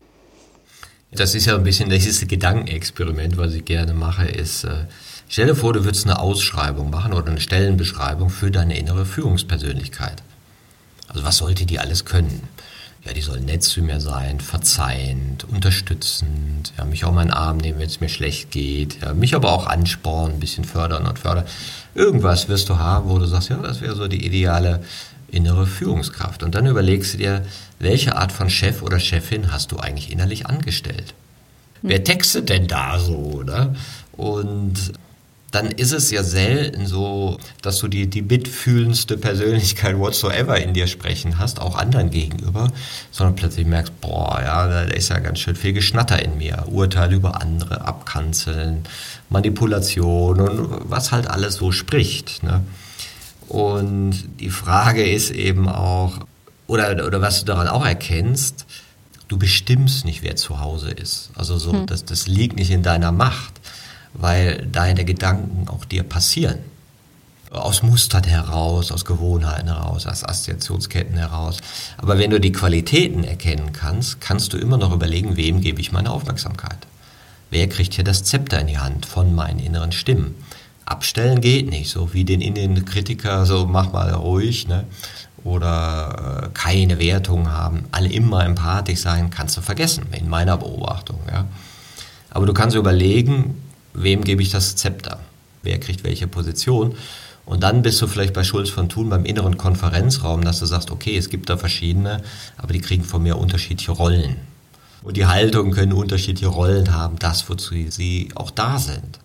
Das ist ja ein bisschen dieses Gedankenexperiment, was ich gerne mache, ist, äh, stell dir vor, du würdest eine Ausschreibung machen oder eine Stellenbeschreibung für deine innere Führungspersönlichkeit. Also was sollte die alles können? Ja, die soll nett zu mir sein, verzeihend, unterstützend, ja, mich auch in den Arm nehmen, wenn es mir schlecht geht, ja, mich aber auch anspornen, ein bisschen fördern und fördern. Irgendwas wirst du haben, wo du sagst, ja, das wäre so die ideale innere Führungskraft. Und dann überlegst du dir, welche Art von Chef oder Chefin hast du eigentlich innerlich angestellt? Hm. Wer textet denn da so, oder? Und dann ist es ja selten so, dass du die, die mitfühlendste Persönlichkeit whatsoever in dir sprechen hast, auch anderen gegenüber, sondern plötzlich merkst, boah, ja, da ist ja ganz schön viel Geschnatter in mir. Urteil über andere, Abkanzeln, Manipulation und was halt alles so spricht. Ne? Und die Frage ist eben auch, oder, oder was du daran auch erkennst, du bestimmst nicht, wer zu Hause ist. Also so, hm. das, das liegt nicht in deiner Macht, weil deine Gedanken auch dir passieren. Aus Mustern heraus, aus Gewohnheiten heraus, aus Assoziationsketten heraus. Aber wenn du die Qualitäten erkennen kannst, kannst du immer noch überlegen, wem gebe ich meine Aufmerksamkeit. Wer kriegt hier das Zepter in die Hand von meinen inneren Stimmen? Abstellen geht nicht, so wie den Innenkritiker, so mach mal ruhig, ne? oder äh, keine Wertung haben, alle immer empathisch sein, kannst du vergessen, in meiner Beobachtung. Ja? Aber du kannst überlegen, wem gebe ich das Zepter, wer kriegt welche Position. Und dann bist du vielleicht bei Schulz von Thun beim inneren Konferenzraum, dass du sagst, okay, es gibt da verschiedene, aber die kriegen von mir unterschiedliche Rollen. Und die Haltungen können unterschiedliche Rollen haben, das, wozu sie auch da sind.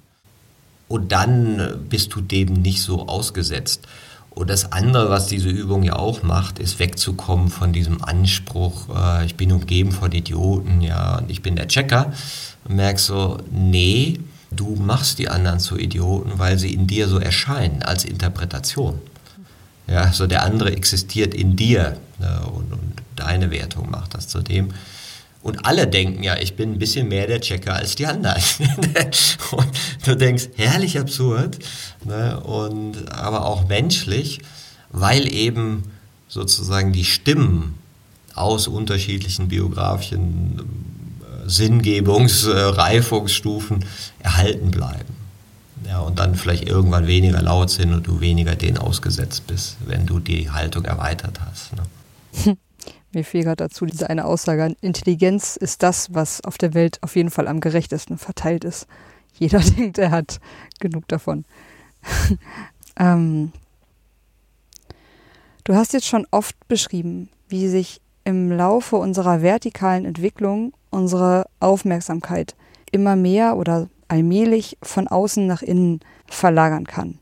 Und dann bist du dem nicht so ausgesetzt. Und das andere, was diese Übung ja auch macht, ist wegzukommen von diesem Anspruch, äh, ich bin umgeben von Idioten, ja, und ich bin der Checker. Und merkst so, nee, du machst die anderen zu Idioten, weil sie in dir so erscheinen als Interpretation. Ja, so der andere existiert in dir. Ne, und, und Deine Wertung macht das zu dem. Und alle denken ja, ich bin ein bisschen mehr der Checker als die anderen. *laughs* und du denkst, herrlich absurd, ne? und, aber auch menschlich, weil eben sozusagen die Stimmen aus unterschiedlichen biografischen äh, Sinngebungs-, äh, Reifungsstufen erhalten bleiben. Ja, und dann vielleicht irgendwann weniger laut sind und du weniger denen ausgesetzt bist, wenn du die Haltung erweitert hast. Ne? *laughs* Mir fiel gerade dazu diese eine Aussage, Intelligenz ist das, was auf der Welt auf jeden Fall am gerechtesten verteilt ist. Jeder *laughs* denkt, er hat genug davon. *laughs* ähm, du hast jetzt schon oft beschrieben, wie sich im Laufe unserer vertikalen Entwicklung unsere Aufmerksamkeit immer mehr oder allmählich von außen nach innen verlagern kann.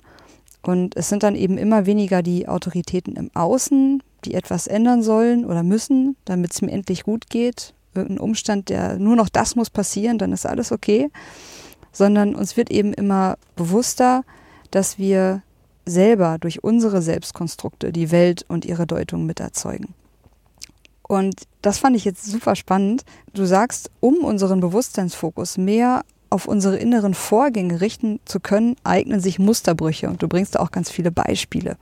Und es sind dann eben immer weniger die Autoritäten im Außen, die etwas ändern sollen oder müssen, damit es mir endlich gut geht. Irgendein Umstand, der nur noch das muss passieren, dann ist alles okay. Sondern uns wird eben immer bewusster, dass wir selber durch unsere Selbstkonstrukte die Welt und ihre Deutung miterzeugen. Und das fand ich jetzt super spannend. Du sagst, um unseren Bewusstseinsfokus mehr auf unsere inneren Vorgänge richten zu können, eignen sich Musterbrüche. Und du bringst da auch ganz viele Beispiele.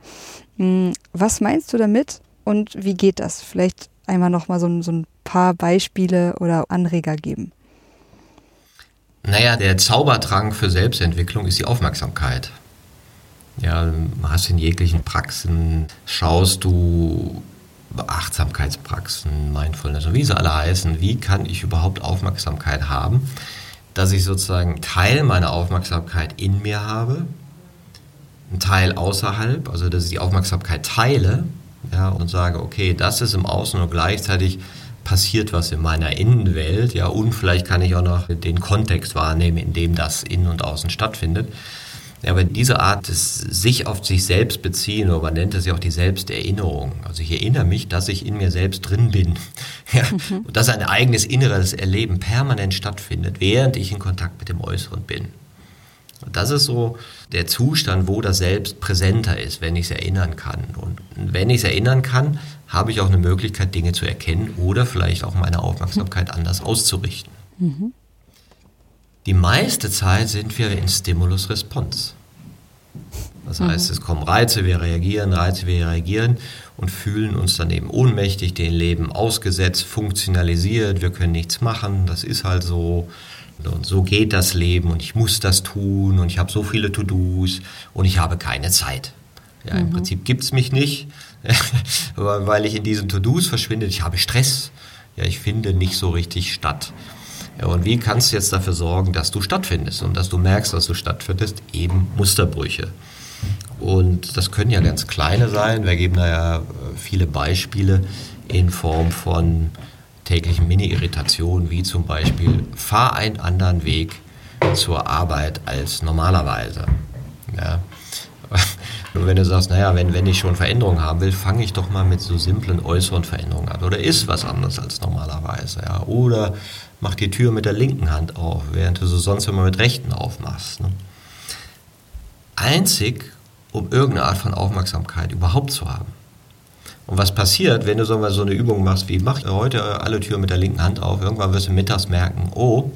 Hm, was meinst du damit und wie geht das? Vielleicht einmal noch mal so, so ein paar Beispiele oder Anreger geben. Naja, der Zaubertrank für Selbstentwicklung ist die Aufmerksamkeit. Ja, hast in jeglichen Praxen, schaust du Achtsamkeitspraxen, Mindfulness und wie sie alle heißen, wie kann ich überhaupt Aufmerksamkeit haben? dass ich sozusagen Teil meiner Aufmerksamkeit in mir habe, einen Teil außerhalb, also dass ich die Aufmerksamkeit teile ja, und sage, okay, das ist im Außen und gleichzeitig passiert was in meiner Innenwelt, ja, und vielleicht kann ich auch noch den Kontext wahrnehmen, in dem das innen und außen stattfindet. Aber diese Art des sich auf sich selbst beziehen, oder man nennt es ja auch die Selbsterinnerung. Also ich erinnere mich, dass ich in mir selbst drin bin. *laughs* Ja, mhm. Und dass ein eigenes inneres Erleben permanent stattfindet, während ich in Kontakt mit dem Äußeren bin. Das ist so der Zustand, wo das Selbst präsenter ist, wenn ich es erinnern kann. Und wenn ich es erinnern kann, habe ich auch eine Möglichkeit, Dinge zu erkennen oder vielleicht auch meine Aufmerksamkeit mhm. anders auszurichten. Mhm. Die meiste Zeit sind wir in Stimulus-Response. Das heißt, mhm. es kommen Reize, wir reagieren, Reize, wir reagieren und fühlen uns dann eben ohnmächtig, dem Leben ausgesetzt, funktionalisiert, wir können nichts machen, das ist halt so. Und so geht das Leben und ich muss das tun und ich habe so viele To-Dos und ich habe keine Zeit. Ja, mhm. Im Prinzip gibt es mich nicht, *laughs* weil ich in diesen To-Dos verschwinde. Ich habe Stress. Ja, ich finde nicht so richtig statt. Ja, und wie kannst du jetzt dafür sorgen, dass du stattfindest und dass du merkst, dass du stattfindest? Eben Musterbrüche. Und das können ja ganz kleine sein. Wir geben da ja äh, viele Beispiele in Form von täglichen Mini-Irritationen, wie zum Beispiel, fahr einen anderen Weg zur Arbeit als normalerweise. Ja. *laughs* Nur wenn du sagst, naja, wenn, wenn ich schon Veränderungen haben will, fange ich doch mal mit so simplen äußeren Veränderungen an. Oder ist was anderes als normalerweise. Ja. Oder mach die Tür mit der linken Hand auf, während du sie sonst immer mit rechten aufmachst. Ne? Einzig, um irgendeine Art von Aufmerksamkeit überhaupt zu haben. Und was passiert, wenn du so eine Übung machst wie, mach heute alle Türen mit der linken Hand auf, irgendwann wirst du mittags merken, oh,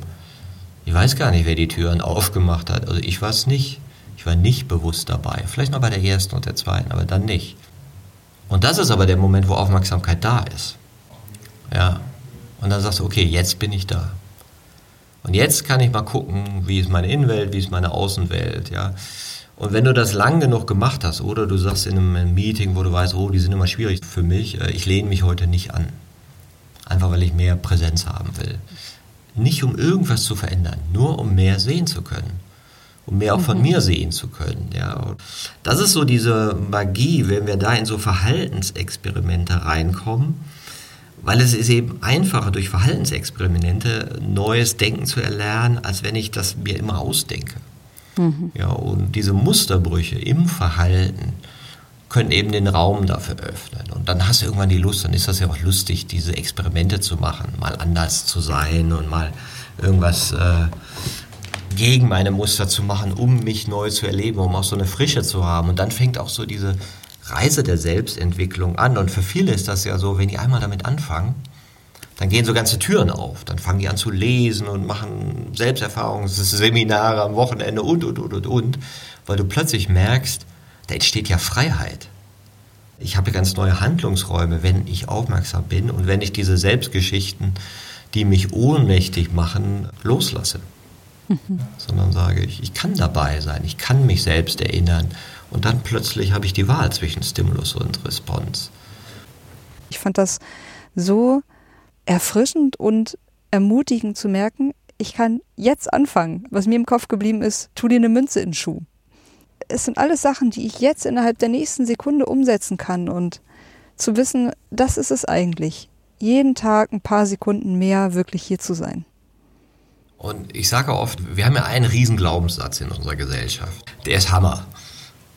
ich weiß gar nicht, wer die Türen aufgemacht hat. Also ich war es nicht. Ich war nicht bewusst dabei. Vielleicht noch bei der ersten und der zweiten, aber dann nicht. Und das ist aber der Moment, wo Aufmerksamkeit da ist. Ja, und dann sagst du, okay, jetzt bin ich da. Und jetzt kann ich mal gucken, wie ist meine Innenwelt, wie ist meine Außenwelt, ja. Und wenn du das lang genug gemacht hast, oder du sagst in einem Meeting, wo du weißt, oh, die sind immer schwierig für mich, äh, ich lehne mich heute nicht an. Einfach weil ich mehr Präsenz haben will. Nicht um irgendwas zu verändern, nur um mehr sehen zu können. Um mehr auch von mhm. mir sehen zu können. Ja. Das ist so diese Magie, wenn wir da in so Verhaltensexperimente reinkommen weil es ist eben einfacher durch Verhaltensexperimente neues Denken zu erlernen, als wenn ich das mir immer ausdenke. Mhm. Ja, und diese Musterbrüche im Verhalten können eben den Raum dafür öffnen. Und dann hast du irgendwann die Lust, dann ist das ja auch lustig, diese Experimente zu machen, mal anders zu sein und mal irgendwas äh, gegen meine Muster zu machen, um mich neu zu erleben, um auch so eine Frische zu haben. Und dann fängt auch so diese Reise der Selbstentwicklung an. Und für viele ist das ja so, wenn die einmal damit anfangen, dann gehen so ganze Türen auf. Dann fangen die an zu lesen und machen Selbsterfahrungsseminare am Wochenende und, und, und, und, und, weil du plötzlich merkst, da entsteht ja Freiheit. Ich habe ganz neue Handlungsräume, wenn ich aufmerksam bin und wenn ich diese Selbstgeschichten, die mich ohnmächtig machen, loslasse. Mhm. Sondern sage ich, ich kann dabei sein, ich kann mich selbst erinnern und dann plötzlich habe ich die Wahl zwischen Stimulus und Response. Ich fand das so erfrischend und ermutigend zu merken, ich kann jetzt anfangen. Was mir im Kopf geblieben ist, tu dir eine Münze in den Schuh. Es sind alles Sachen, die ich jetzt innerhalb der nächsten Sekunde umsetzen kann und zu wissen, das ist es eigentlich. Jeden Tag ein paar Sekunden mehr wirklich hier zu sein. Und ich sage oft, wir haben ja einen riesen Glaubenssatz in unserer Gesellschaft. Der ist Hammer.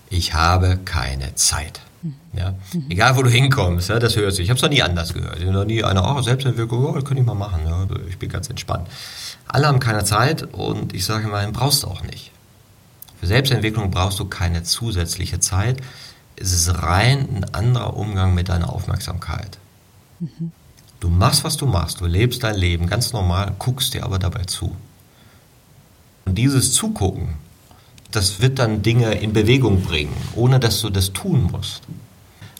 Ich habe keine Zeit. Ja? Egal, wo du hinkommst, ja, das hörst du. Ich habe es noch nie anders gehört. Ich noch nie einer, oh, Selbstentwicklung, oh, das könnte ich mal machen. Ja, also ich bin ganz entspannt. Alle haben keine Zeit und ich sage immer, brauchst du auch nicht. Für Selbstentwicklung brauchst du keine zusätzliche Zeit. Es ist rein ein anderer Umgang mit deiner Aufmerksamkeit. Mhm. Du machst, was du machst, du lebst dein Leben ganz normal, guckst dir aber dabei zu. Und dieses Zugucken, das wird dann Dinge in Bewegung bringen, ohne dass du das tun musst.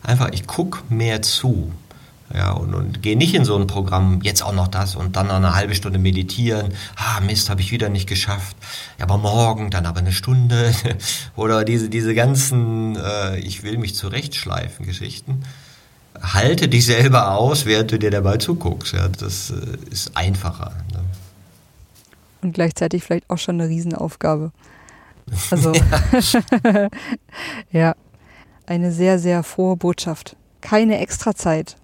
Einfach, ich gucke mehr zu. Ja, und, und gehe nicht in so ein Programm, jetzt auch noch das und dann noch eine halbe Stunde meditieren. Ah, Mist, habe ich wieder nicht geschafft. Ja, aber morgen, dann aber eine Stunde. *laughs* Oder diese, diese ganzen, äh, ich will mich zurechtschleifen Geschichten. Halte dich selber aus, während du dir dabei zuguckst. Ja, das äh, ist einfacher. Ne? Und gleichzeitig vielleicht auch schon eine Riesenaufgabe. Also, *laughs* ja, eine sehr, sehr frohe Botschaft. Keine extra Zeit,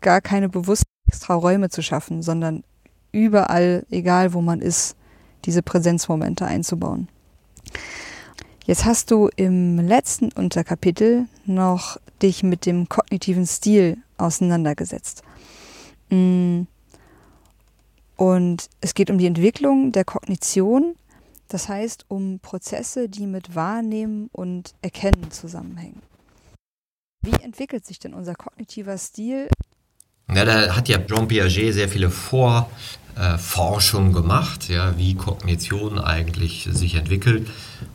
gar keine bewussten extra Räume zu schaffen, sondern überall, egal wo man ist, diese Präsenzmomente einzubauen. Jetzt hast du im letzten Unterkapitel noch dich mit dem kognitiven Stil auseinandergesetzt. Mm. Und es geht um die Entwicklung der Kognition das heißt um Prozesse, die mit Wahrnehmen und Erkennen zusammenhängen. Wie entwickelt sich denn unser kognitiver Stil? Ja, da hat ja Jean Piaget sehr viele Vorforschungen gemacht, ja, wie Kognition eigentlich sich entwickelt.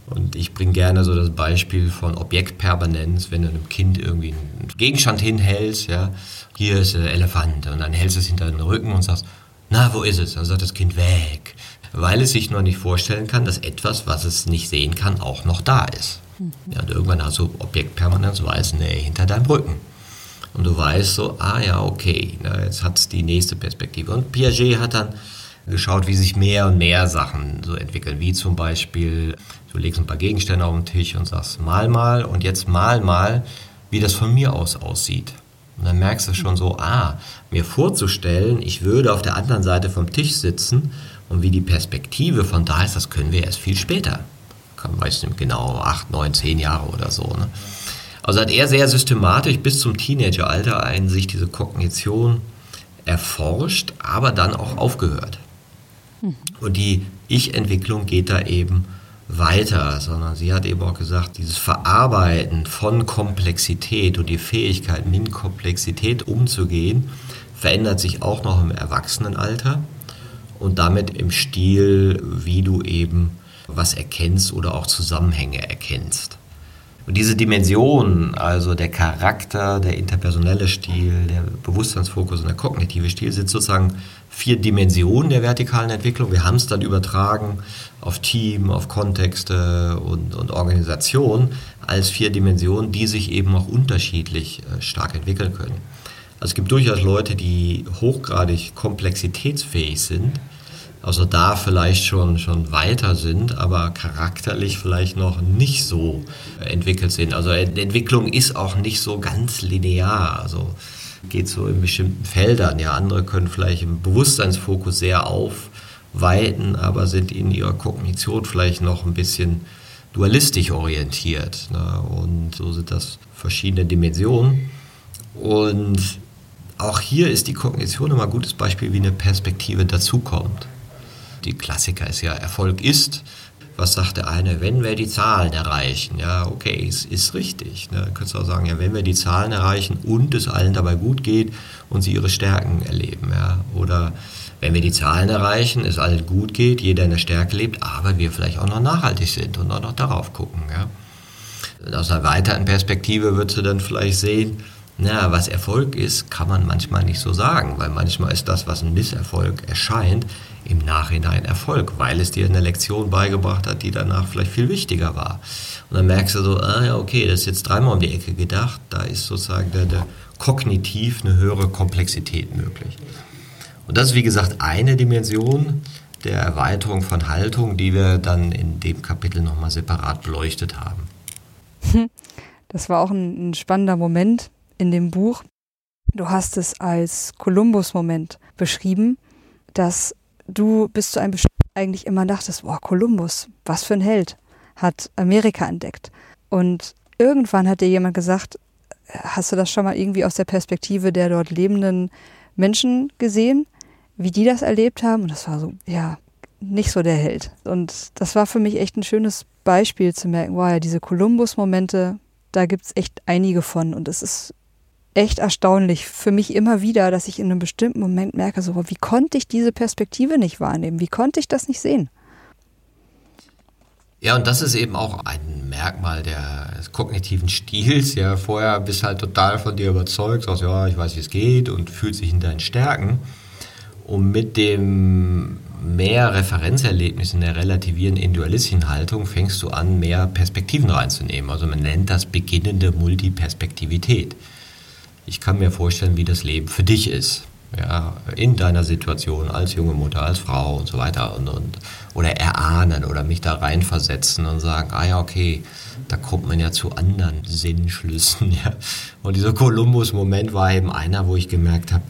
Und ich bringe gerne so das Beispiel von Objektpermanenz, wenn du einem Kind irgendwie einen Gegenstand hinhältst, ja, hier ist ein Elefant und dann hältst du es hinter den Rücken und sagst, na, wo ist es? Dann sagt das Kind weg weil es sich noch nicht vorstellen kann, dass etwas, was es nicht sehen kann, auch noch da ist. Mhm. Ja, und irgendwann hast du Objektpermanenz, weiß, nee, hinter deinem Rücken. Und du weißt so, ah ja, okay, na, jetzt hat es die nächste Perspektive. Und Piaget hat dann geschaut, wie sich mehr und mehr Sachen so entwickeln, wie zum Beispiel, du legst ein paar Gegenstände auf den Tisch und sagst, mal mal und jetzt mal mal, wie das von mir aus aussieht. Und dann merkst du schon so, ah, mir vorzustellen, ich würde auf der anderen Seite vom Tisch sitzen und wie die Perspektive von da ist, das können wir erst viel später. Kann, weiß nicht genau, acht, neun, zehn Jahre oder so. Ne? Also hat er sehr systematisch bis zum Teenageralter einen sich diese Kognition erforscht, aber dann auch aufgehört. Mhm. Und die Ich-Entwicklung geht da eben weiter, sondern sie hat eben auch gesagt, dieses Verarbeiten von Komplexität und die Fähigkeit, mit Komplexität umzugehen, verändert sich auch noch im Erwachsenenalter und damit im Stil, wie du eben was erkennst oder auch Zusammenhänge erkennst. Und diese Dimension, also der Charakter, der interpersonelle Stil, der Bewusstseinsfokus und der kognitive Stil, sind sozusagen vier Dimensionen der vertikalen Entwicklung. Wir haben es dann übertragen auf Team, auf Kontexte und, und Organisation als vier Dimensionen, die sich eben auch unterschiedlich äh, stark entwickeln können. Also es gibt durchaus Leute, die hochgradig komplexitätsfähig sind, also da vielleicht schon, schon weiter sind, aber charakterlich vielleicht noch nicht so entwickelt sind. Also Entwicklung ist auch nicht so ganz linear. Also geht so in bestimmten Feldern. Ja, andere können vielleicht im Bewusstseinsfokus sehr aufweiten, aber sind in ihrer Kognition vielleicht noch ein bisschen dualistisch orientiert. Ne? Und so sind das verschiedene Dimensionen. Und auch hier ist die Kognition immer ein gutes Beispiel, wie eine Perspektive dazukommt. Die Klassiker ist ja, Erfolg ist, was sagt der eine, wenn wir die Zahlen erreichen? Ja, okay, es ist richtig. Ne? Dann könntest auch sagen, ja, wenn wir die Zahlen erreichen und es allen dabei gut geht und sie ihre Stärken erleben. Ja? Oder wenn wir die Zahlen erreichen, es allen gut geht, jeder in der Stärke lebt, aber wir vielleicht auch noch nachhaltig sind und auch noch darauf gucken. Ja? Aus einer weiteren Perspektive würdest du dann vielleicht sehen, na, was Erfolg ist, kann man manchmal nicht so sagen, weil manchmal ist das, was ein Misserfolg erscheint, im Nachhinein Erfolg, weil es dir eine Lektion beigebracht hat, die danach vielleicht viel wichtiger war. Und dann merkst du so, ah ja, okay, das ist jetzt dreimal um die Ecke gedacht, da ist sozusagen der, der kognitiv eine höhere Komplexität möglich. Und das ist wie gesagt eine Dimension der Erweiterung von Haltung, die wir dann in dem Kapitel nochmal separat beleuchtet haben. *laughs* Das war auch ein, ein spannender Moment in dem Buch. Du hast es als Kolumbus-Moment beschrieben, dass du bis zu einem bestimmten eigentlich immer dachtest, boah, Kolumbus, was für ein Held, hat Amerika entdeckt. Und irgendwann hat dir jemand gesagt, hast du das schon mal irgendwie aus der Perspektive der dort lebenden Menschen gesehen, wie die das erlebt haben? Und das war so, ja, nicht so der Held. Und das war für mich echt ein schönes Beispiel zu merken, wow, ja, diese Kolumbus-Momente, da gibt es echt einige von. Und es ist echt erstaunlich für mich immer wieder, dass ich in einem bestimmten Moment merke, so, wie konnte ich diese Perspektive nicht wahrnehmen? Wie konnte ich das nicht sehen? Ja, und das ist eben auch ein Merkmal des kognitiven Stils. Ja, vorher bist halt total von dir überzeugt, sagst, ja, ich weiß, wie es geht und fühlt sich in deinen Stärken. Und mit dem mehr Referenzerlebnis in der relativierenden individualistischen Haltung fängst du an, mehr Perspektiven reinzunehmen. Also man nennt das beginnende Multiperspektivität ich kann mir vorstellen, wie das Leben für dich ist. Ja, in deiner Situation als junge Mutter, als Frau und so weiter und, und oder erahnen oder mich da reinversetzen und sagen, ah ja, okay, da kommt man ja zu anderen Sinnschlüssen. *laughs* Ja. Und dieser Kolumbus-Moment war eben einer, wo ich gemerkt habe,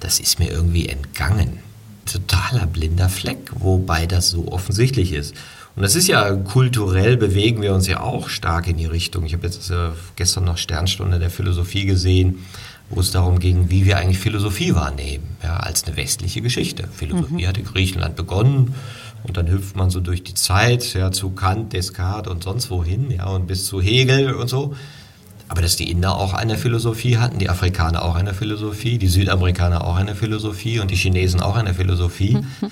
das ist mir irgendwie entgangen. Totaler blinder Fleck, wobei das so offensichtlich ist. Und das ist ja kulturell bewegen wir uns ja auch stark in die Richtung. Ich habe jetzt äh, gestern noch Sternstunde der Philosophie gesehen, wo es darum ging, wie wir eigentlich Philosophie wahrnehmen, ja, als eine westliche Geschichte. Philosophie mhm. hat in Griechenland begonnen und dann hüpft man so durch die Zeit, ja, zu Kant, Descartes und sonst wohin, ja, und bis zu Hegel und so. Aber dass die Inder auch eine Philosophie hatten, die Afrikaner auch eine Philosophie, die Südamerikaner auch eine Philosophie und die Chinesen auch eine Philosophie, mhm.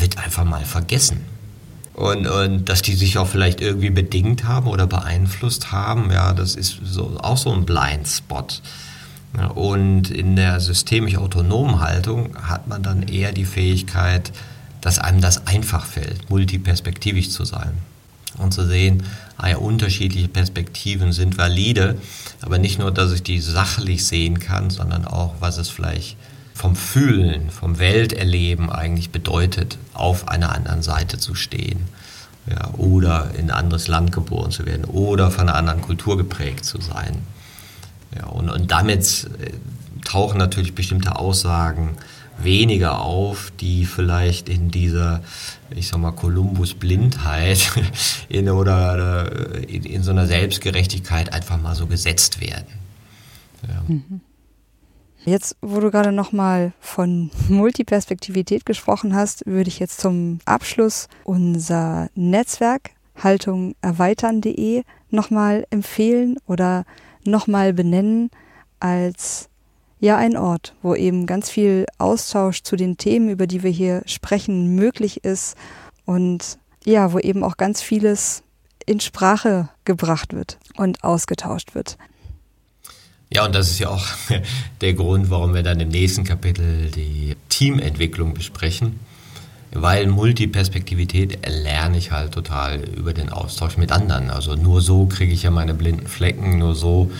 wird einfach mal vergessen. Und, und dass die sich auch vielleicht irgendwie bedingt haben oder beeinflusst haben, ja, das ist so, auch so ein Blindspot. Ja, und in der systemisch autonomen Haltung hat man dann eher die Fähigkeit, dass einem das einfach fällt, multiperspektivisch zu sein und zu sehen, ah ja, unterschiedliche Perspektiven sind valide, aber nicht nur, dass ich die sachlich sehen kann, sondern auch, was es vielleicht vom Fühlen, vom Welterleben eigentlich bedeutet, auf einer anderen Seite zu stehen. Ja, oder in ein anderes Land geboren zu werden oder von einer anderen Kultur geprägt zu sein. Ja, und, und damit äh, tauchen natürlich bestimmte Aussagen weniger auf, die vielleicht in dieser, ich sag mal, Kolumbus-Blindheit *laughs* in, oder, oder in, in, so einer Selbstgerechtigkeit einfach mal so gesetzt werden. Ja. Mhm. Jetzt, wo du gerade nochmal von *laughs* Multiperspektivität gesprochen hast, würde ich jetzt zum Abschluss unser Netzwerk Haltung erweitern.de nochmal empfehlen oder nochmal benennen als ja ein Ort, wo eben ganz viel Austausch zu den Themen, über die wir hier sprechen, möglich ist und ja, wo eben auch ganz vieles in Sprache gebracht wird und ausgetauscht wird. Ja, und das ist ja auch *laughs* der Grund, warum wir dann im nächsten Kapitel die Teamentwicklung besprechen. Weil Multiperspektivität lerne ich halt total über den Austausch mit anderen. Also nur so kriege ich ja meine blinden Flecken, nur so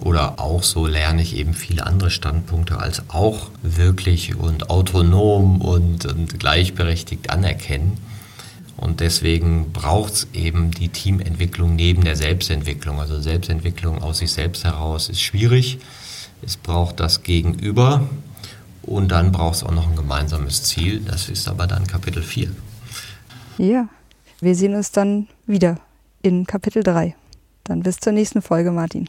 oder auch so lerne ich eben viele andere Standpunkte als auch wirklich und autonom und, und gleichberechtigt anerkennen. Und deswegen braucht es eben die Teamentwicklung neben der Selbstentwicklung. Also Selbstentwicklung aus sich selbst heraus ist schwierig. Es braucht das Gegenüber und dann braucht es auch noch ein gemeinsames Ziel. Das ist aber dann Kapitel 4. Ja, wir sehen uns dann wieder in Kapitel 3. Dann bis zur nächsten Folge, Martin.